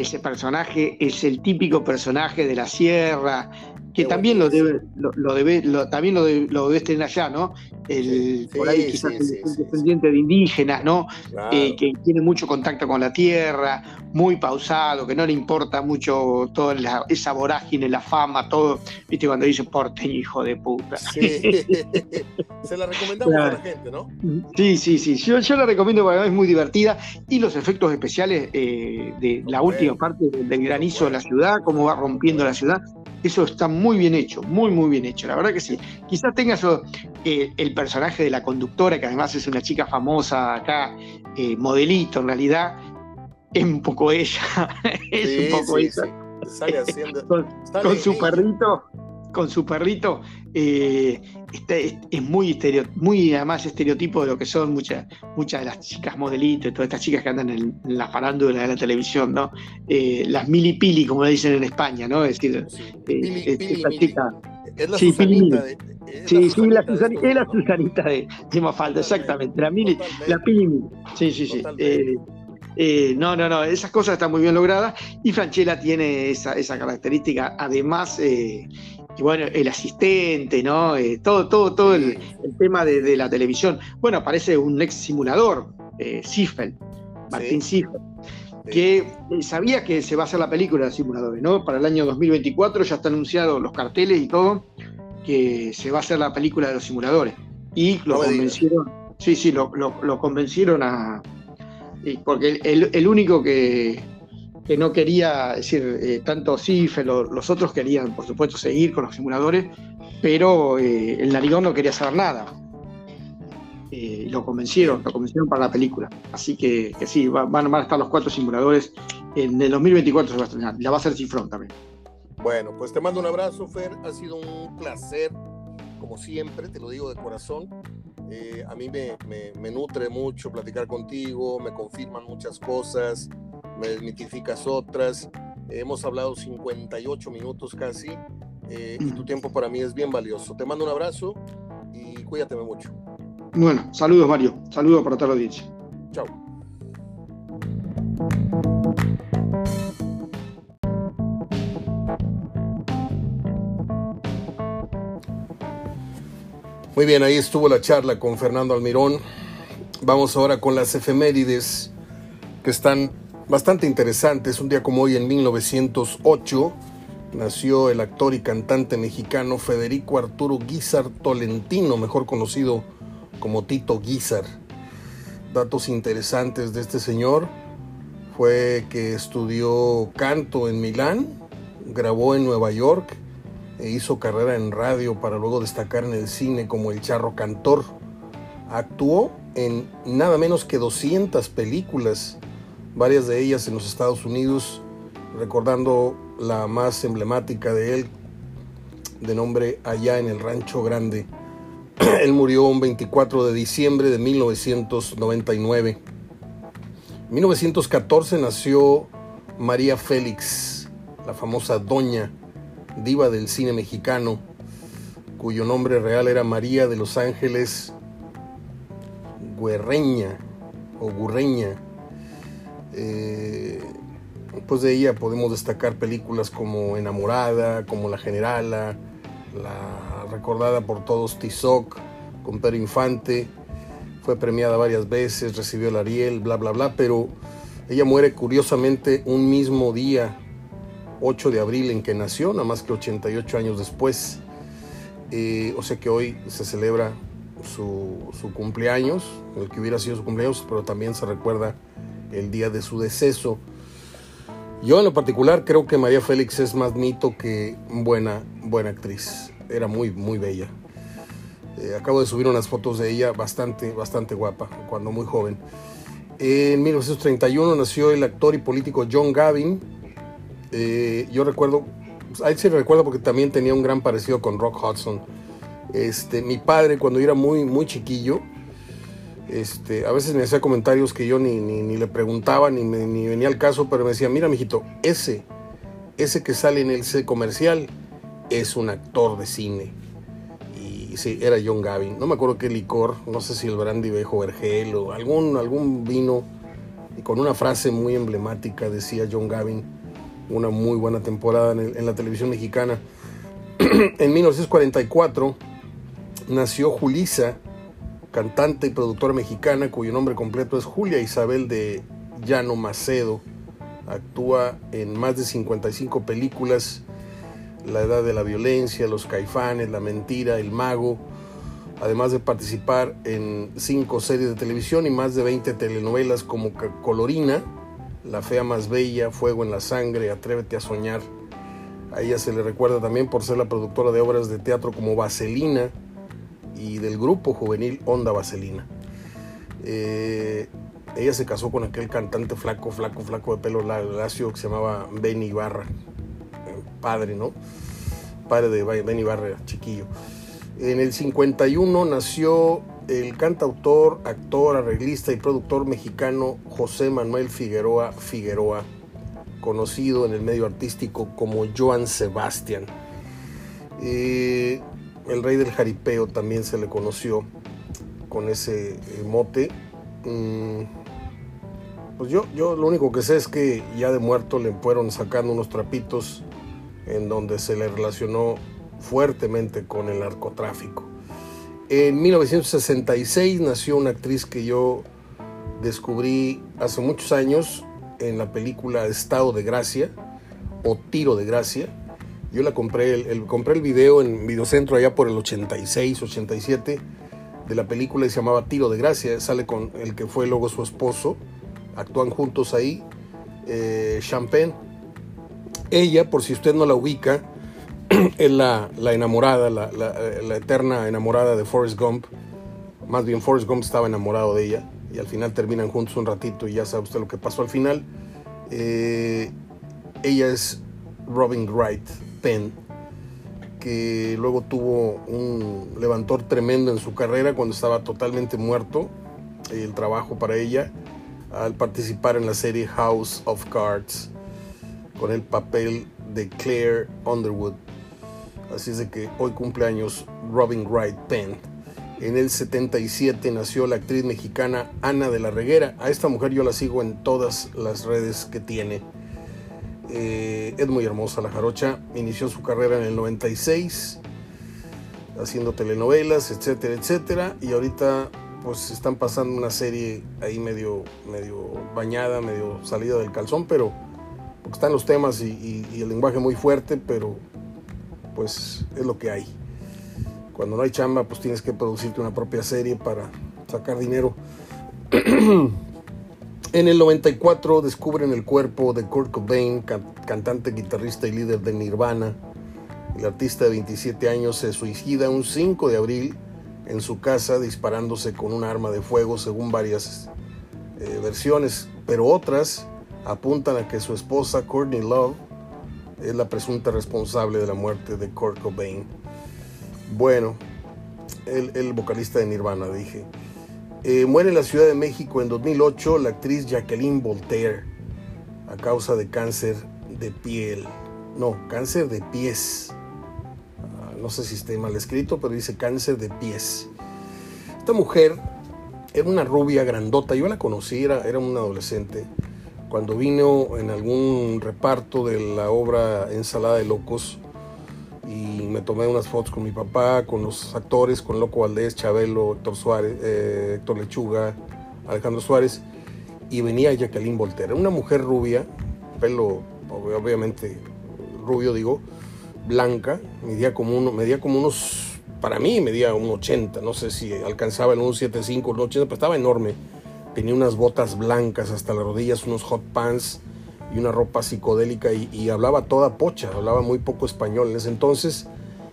Ese personaje es el típico personaje de la sierra, que también lo debe, lo, debe, también lo, lo debes tener allá, ¿no? El, por ahí quizás el, descendiente de indígenas, ¿no? Eh, que tiene mucho contacto con la tierra, muy pausado, que no le importa mucho toda esa vorágine, la fama, todo, viste cuando dice porteño, hijo de puta. Se la recomendamos a la gente, ¿no? Sí, sí, sí, yo, yo la recomiendo porque es muy divertida y los efectos especiales eh, de la última parte del granizo de la ciudad, cómo va rompiendo la ciudad, eso está muy bien hecho, muy, muy bien hecho. La verdad que sí. Quizás tenga eso, eh, el personaje de la conductora, que además es una chica famosa acá, eh, modelito en realidad, es un poco ella. es un poco ella. Sale haciendo, con, su perrito con su perrito, eh, es, muy, estereo, muy además estereotipo de lo que son muchas, muchas de las chicas modelitos, todas estas chicas que andan en, la farándula de la televisión, ¿no? Eh, las milipili, como le dicen en España, ¿no? Es decir, eh, esta chica. Es la sí, Susanita de, sí, sí, la Susanita, es la Susanita de, de Mafalda, exactamente. La, mili, la Pili. Sí, sí, sí. no, no, no, esas cosas están muy bien logradas y Franchella tiene esa, esa característica. Además, eh, y bueno, el asistente, ¿no? Eh, todo, todo, todo el, tema de, la televisión. Bueno, aparece un ex simulador, eh, Martín sí. que eh, sabía que se va a hacer la película de simuladores, ¿no? Para el año 2024 ya están anunciados los carteles y todo, que se va a hacer la película de los simuladores. Y lo convencieron, sí, sí, lo, convencieron a... Porque el único que, que no quería, decir, eh, tanto CIF, los otros querían, por supuesto, seguir con los simuladores, pero eh, el narigón no quería saber nada. Eh, lo convencieron, lo convencieron para la película. Así que, sí, van, a estar los cuatro simuladores. En el 2024 se va a. La va a hacer Cifrón también. Bueno, pues te mando un abrazo, Fer. Ha sido un placer, como siempre, te lo digo de corazón. a mí me, me nutre mucho platicar contigo, me confirman muchas cosas me desmitificas otras. Hemos hablado 58 minutos casi eh, y tu tiempo para mí es bien valioso. Te mando un abrazo y cuídate mucho. Bueno, saludos Mario, saludos para toda la audiencia. Chao. Muy bien, ahí estuvo la charla con Fernando Almirón. Vamos ahora con las efemérides que están bastante interesante. Es un día como hoy en 1908 nació el actor y cantante mexicano Federico Arturo Guizar Tolentino, mejor conocido como Tito Guizar. Datos interesantes de este señor fue que estudió canto en Milán, grabó en Nueva York e hizo carrera en radio para luego destacar en el cine como el charro cantor. Actuó en nada menos que 200 películas, varias de ellas en los Estados Unidos, recordando la más emblemática de él, de nombre Allá en el Rancho Grande. él murió un 24 de diciembre de 1999. En 1914 nació María Félix, la famosa doña diva del cine mexicano, cuyo nombre real era María de los Ángeles Guerreña o Gurreña. Eh, pues de ella podemos destacar películas como Enamorada, como La Generala, la recordada por todos Tizoc, con Pedro Infante. Fue premiada varias veces, recibió el Ariel, bla, bla, bla, pero ella muere curiosamente un mismo día 8 de abril en que nació, nada más que 88 años después. Eh, o sea que hoy se celebra su, su, cumpleaños, el que hubiera sido su cumpleaños, pero también se recuerda el día de su deceso. Yo en lo particular creo que María Félix es más mito que buena, buena actriz. Era muy, muy bella. Eh, acabo de subir unas fotos de ella bastante, bastante guapa, cuando muy joven. En 1931 nació el actor y político John Gavin, eh, yo recuerdo, ahí sí recuerdo porque también tenía un gran parecido con Rock Hudson. Este, mi padre, cuando era muy, muy chiquillo, este, a veces me hacía comentarios que yo ni, ni, le preguntaba, ni, ni venía al caso, pero me decía, mira, mijito, ese, ese que sale en el comercial es un actor de cine. Y sí, era John Gavin. No me acuerdo qué licor, no sé si el Brandy Bejo Vergel o algún, algún vino, y con una frase muy emblemática decía John Gavin, una muy buena temporada en, la televisión mexicana. en 1944 nació Julisa, cantante y productora mexicana cuyo nombre completo es Julia Isabel de Llano Macedo. Actúa en más de 55 películas, La Edad de la Violencia, Los Caifanes, La Mentira, El Mago, además de participar en cinco series de televisión y más de 20 telenovelas como Colorina, la fea más bella, Fuego en la sangre, Atrévete a soñar. A ella se le recuerda también por ser la productora de obras de teatro como Vaselina y del grupo juvenil Onda Vaselina. Eh, ella se casó con aquel cantante flaco, flaco, flaco de pelo lacio que se llamaba Benny Ibarra. Padre, ¿no? Padre de Benny Ibarra, chiquillo. En el 51 nació el cantautor, actor, arreglista y productor mexicano José Manuel Figueroa Figueroa, conocido en el medio artístico como Joan Sebastián. Eh, el rey del jaripeo también se le conoció con ese eh, mote. Mm, pues yo, yo lo único que sé es que ya de muerto le fueron sacando unos trapitos en donde se le relacionó fuertemente con el narcotráfico. En 1966 nació una actriz que yo descubrí hace muchos años en la película Estado de Gracia o Tiro de Gracia. Yo la compré, el, compré el video en Videocentro allá por el 86, 87 de la película y se llamaba Tiro de Gracia. Sale con el que fue luego su esposo. Actúan juntos ahí. Eh, Champagne. Ella, por si usted no la ubica, es la, enamorada, la, eterna enamorada de Forrest Gump. Más bien, Forrest Gump estaba enamorado de ella y al final terminan juntos un ratito y ya sabe usted lo que pasó al final. Eh, ella es Robin Wright Penn, que luego tuvo un levantor tremendo en su carrera cuando estaba totalmente muerto el trabajo para ella al participar en la serie House of Cards con el papel de Claire Underwood. Así es de que hoy cumpleaños Robin Wright Penn. En el 77 nació la actriz mexicana Ana de la Reguera. A esta mujer yo la sigo en todas las redes que tiene. Eh, es muy hermosa la jarocha. Inició su carrera en el 96, haciendo telenovelas, etcétera, etcétera. Y ahorita pues están pasando una serie ahí medio, medio bañada, medio salida del calzón, pero porque están los temas y, el lenguaje muy fuerte, pero pues es lo que hay. Cuando no hay chamba, pues tienes que producirte una propia serie para sacar dinero. en el 94 descubren el cuerpo de Kurt Cobain, cantante, guitarrista y líder de Nirvana. El artista de 27 años se suicida un 5 de abril en su casa disparándose con un arma de fuego según varias eh, versiones, pero otras apuntan a que su esposa Courtney Love es la presunta responsable de la muerte de Kurt Cobain. Bueno, el, vocalista de Nirvana, dije. Eh, muere en la Ciudad de México en 2008 la actriz Jacqueline Voltaire a causa de cáncer de piel. No, cáncer de pies. Ah, no sé si esté mal escrito, pero dice cáncer de pies. Esta mujer era una rubia grandota. Yo la conocí, era, era una adolescente cuando vino en algún reparto de la obra Ensalada de Locos me tomé unas fotos con mi papá, con los actores, con Loco Valdés, Chabelo, Héctor Suárez, eh, Héctor Lechuga, Alejandro Suárez, y venía Jacqueline Voltaire, una mujer rubia, pelo obviamente rubio digo, blanca, medía como, uno, medía como unos, para mí medía un 80, no sé si alcanzaba el 1,75, 1,80, pero estaba enorme. Tenía unas botas blancas hasta las rodillas, unos hot pants y una ropa psicodélica y, hablaba toda pocha, hablaba muy poco español. En ese entonces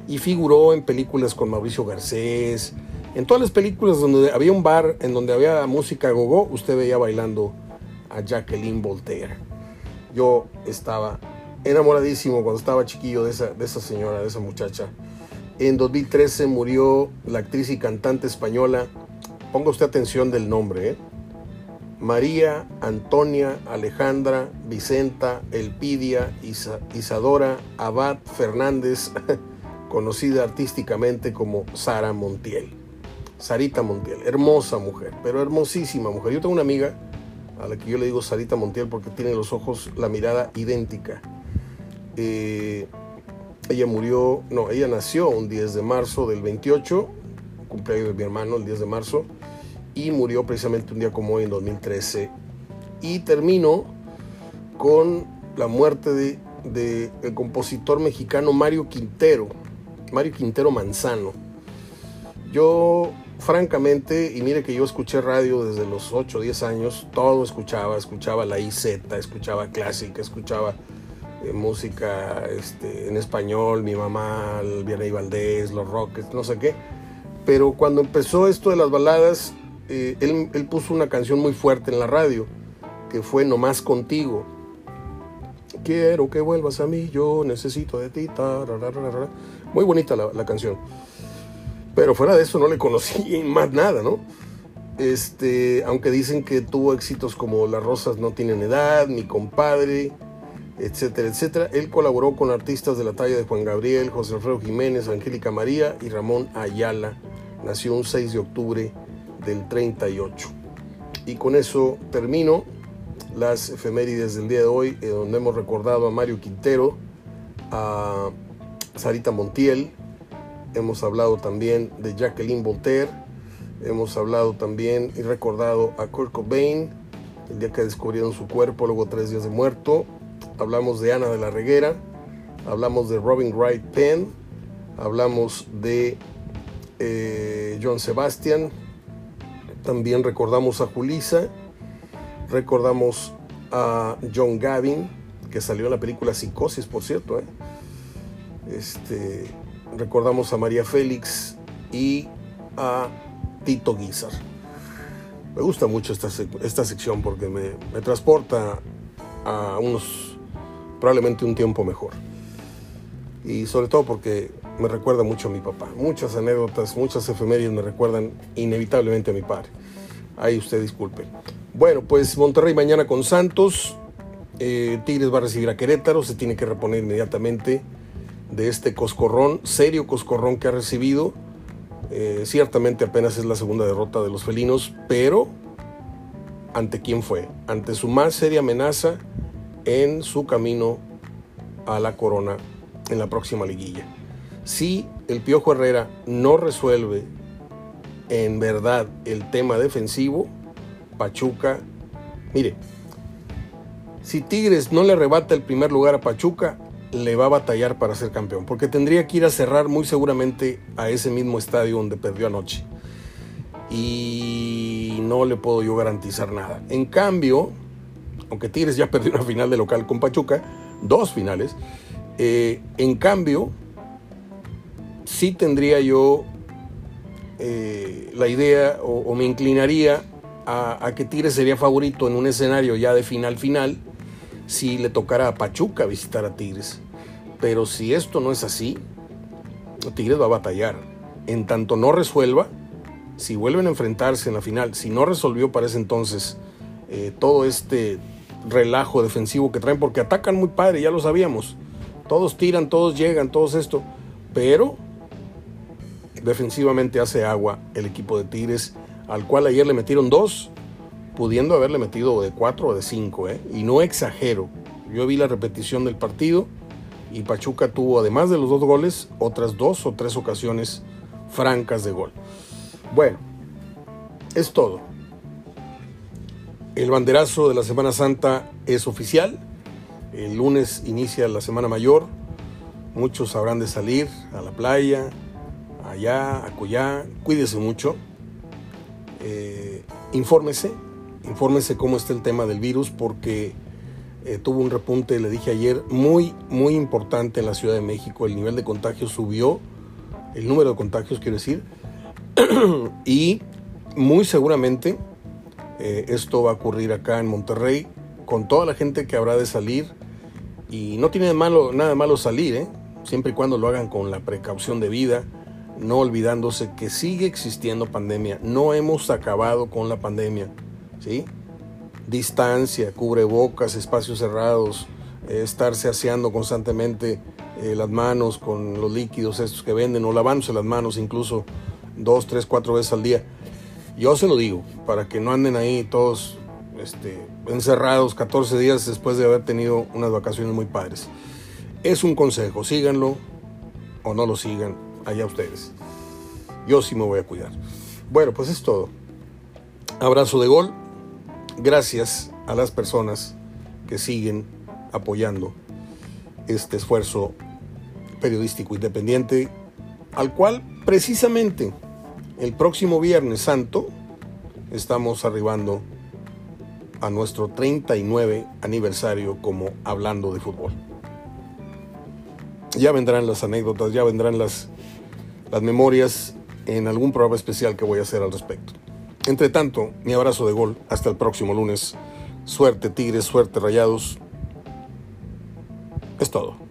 y figuró en películas con Mauricio Garcés, en todas las películas donde había un bar, en donde había música gogo, usted veía bailando a Jacqueline Voltaire. Yo estaba enamoradísimo cuando estaba chiquillo de esa, de esa señora, de esa muchacha. En 2013 murió la actriz y cantante española, ponga usted atención del nombre, ¿eh? María, Antonia, Alejandra, Vicenta, Elpidia, Isadora, Abad Fernández, conocida artísticamente como Sara Montiel. Sarita Montiel, hermosa mujer, pero hermosísima mujer. Yo tengo una amiga a la que yo le digo Sarita Montiel porque tiene los ojos, la mirada idéntica. Eh, ella murió, no, ella nació un 10 de marzo del 28, cumpleaños de mi hermano el 10 de marzo, y murió precisamente un día como hoy en 2013. Y termino con la muerte de, de el compositor mexicano Mario Quintero, Mario Quintero Manzano. Yo, francamente, y mire que yo escuché radio desde los 8 o 10 años, todo escuchaba, escuchaba la IZ, escuchaba clásica, escuchaba eh, música este, en español, mi mamá, el Vianney Valdés, los Rockets, no sé qué. Pero cuando empezó esto de las baladas, eh, él, puso una canción muy fuerte en la radio, que fue Nomás contigo. Quiero que vuelvas a mí, yo necesito de ti. Muy bonita la, canción. Pero fuera de eso no le conocí más nada, ¿no? Este, aunque dicen que tuvo éxitos como Las Rosas no tienen edad, Mi compadre, etcétera, etcétera. Él colaboró con artistas de la talla de Juan Gabriel, José Alfredo Jiménez, Angélica María y Ramón Ayala. Nació un 6 de octubre del 38. Y con eso termino las efemérides del día de hoy, donde hemos recordado a Mario Quintero, a Sarita Montiel, hemos hablado también de Jacqueline Voltaire, hemos hablado también y recordado a Kurt Cobain, el día que descubrieron su cuerpo, luego tres días de muerto, hablamos de Ana de la Reguera, hablamos de Robin Wright Penn, hablamos de eh, John Sebastian, también recordamos a Julisa, recordamos a John Gavin, que salió en la película Psicosis, por cierto. ¿eh? Este, recordamos a María Félix y a Tito Guizar. Me gusta mucho esta, esta sección porque me, me transporta a unos, probablemente un tiempo mejor. Y sobre todo porque me recuerda mucho a mi papá. Muchas anécdotas, muchas efemérides me recuerdan inevitablemente a mi padre. Ahí usted disculpe. Bueno, pues Monterrey mañana con Santos. Eh, Tigres va a recibir a Querétaro. Se tiene que reponer inmediatamente de este coscorrón, serio coscorrón que ha recibido. Eh, ciertamente apenas es la segunda derrota de los felinos, pero ¿ante quién fue? Ante su más seria amenaza en su camino a la corona en la próxima liguilla. Si el Piojo Herrera no resuelve en verdad el tema defensivo, Pachuca, mire, Si Tigres no le arrebata el primer lugar a Pachuca, le va a batallar para ser campeón, porque tendría que ir a cerrar muy seguramente a ese mismo estadio donde perdió anoche. Y no le puedo yo garantizar nada. En cambio, aunque Tigres ya perdió una final de local con Pachuca, dos finales, eh, en cambio, sí tendría yo eh, la idea o, me inclinaría a, a, que Tigres sería favorito en un escenario ya de final final si le tocara a Pachuca visitar a Tigres. Pero si esto no es así, Tigres va a batallar. En tanto no resuelva, si vuelven a enfrentarse en la final, si no resolvió para ese entonces eh, todo este relajo defensivo que traen, porque atacan muy padre, ya lo sabíamos. Todos tiran, todos llegan, todos esto. Pero defensivamente hace agua el equipo de Tigres, al cual ayer le metieron dos, pudiendo haberle metido de cuatro o de cinco. ¿eh? Y no exagero. Yo vi la repetición del partido y Pachuca tuvo, además de los dos goles, otras dos o tres ocasiones francas de gol. Bueno, es todo. El banderazo de la Semana Santa es oficial. El lunes inicia la Semana Mayor. Muchos habrán de salir a la playa, allá, acullá. Cuídese mucho. Eh, infórmese, infórmese cómo está el tema del virus porque eh, tuvo un repunte, le dije ayer, muy, muy importante en la Ciudad de México. El nivel de contagios subió, el número de contagios quiero decir, y muy seguramente eh, esto va a ocurrir acá en Monterrey con toda la gente que habrá de salir. Y no tiene malo, nada malo salir, ¿eh? siempre y cuando lo hagan con la precaución de vida, no olvidándose que sigue existiendo pandemia. No hemos acabado con la pandemia. ¿Sí? distancia, cubrebocas, espacios cerrados, eh, estarse aseando constantemente eh, las manos con los líquidos estos que venden o lavándose las manos incluso dos, tres, cuatro veces al día. Yo se lo digo, para que no anden ahí todos este, encerrados 14 días después de haber tenido unas vacaciones muy padres. Es un consejo, síganlo o no lo sigan, allá ustedes. Yo sí me voy a cuidar. Bueno, pues es todo. Abrazo de gol gracias a las personas que siguen apoyando este esfuerzo periodístico independiente, al cual precisamente el próximo Viernes Santo estamos arribando a nuestro 39 aniversario como hablando de fútbol. Ya vendrán las anécdotas, ya vendrán las, las memorias en algún programa especial que voy a hacer al respecto. Entre tanto, mi abrazo de gol. Hasta el próximo lunes. Suerte Tigres, suerte Rayados. Es todo.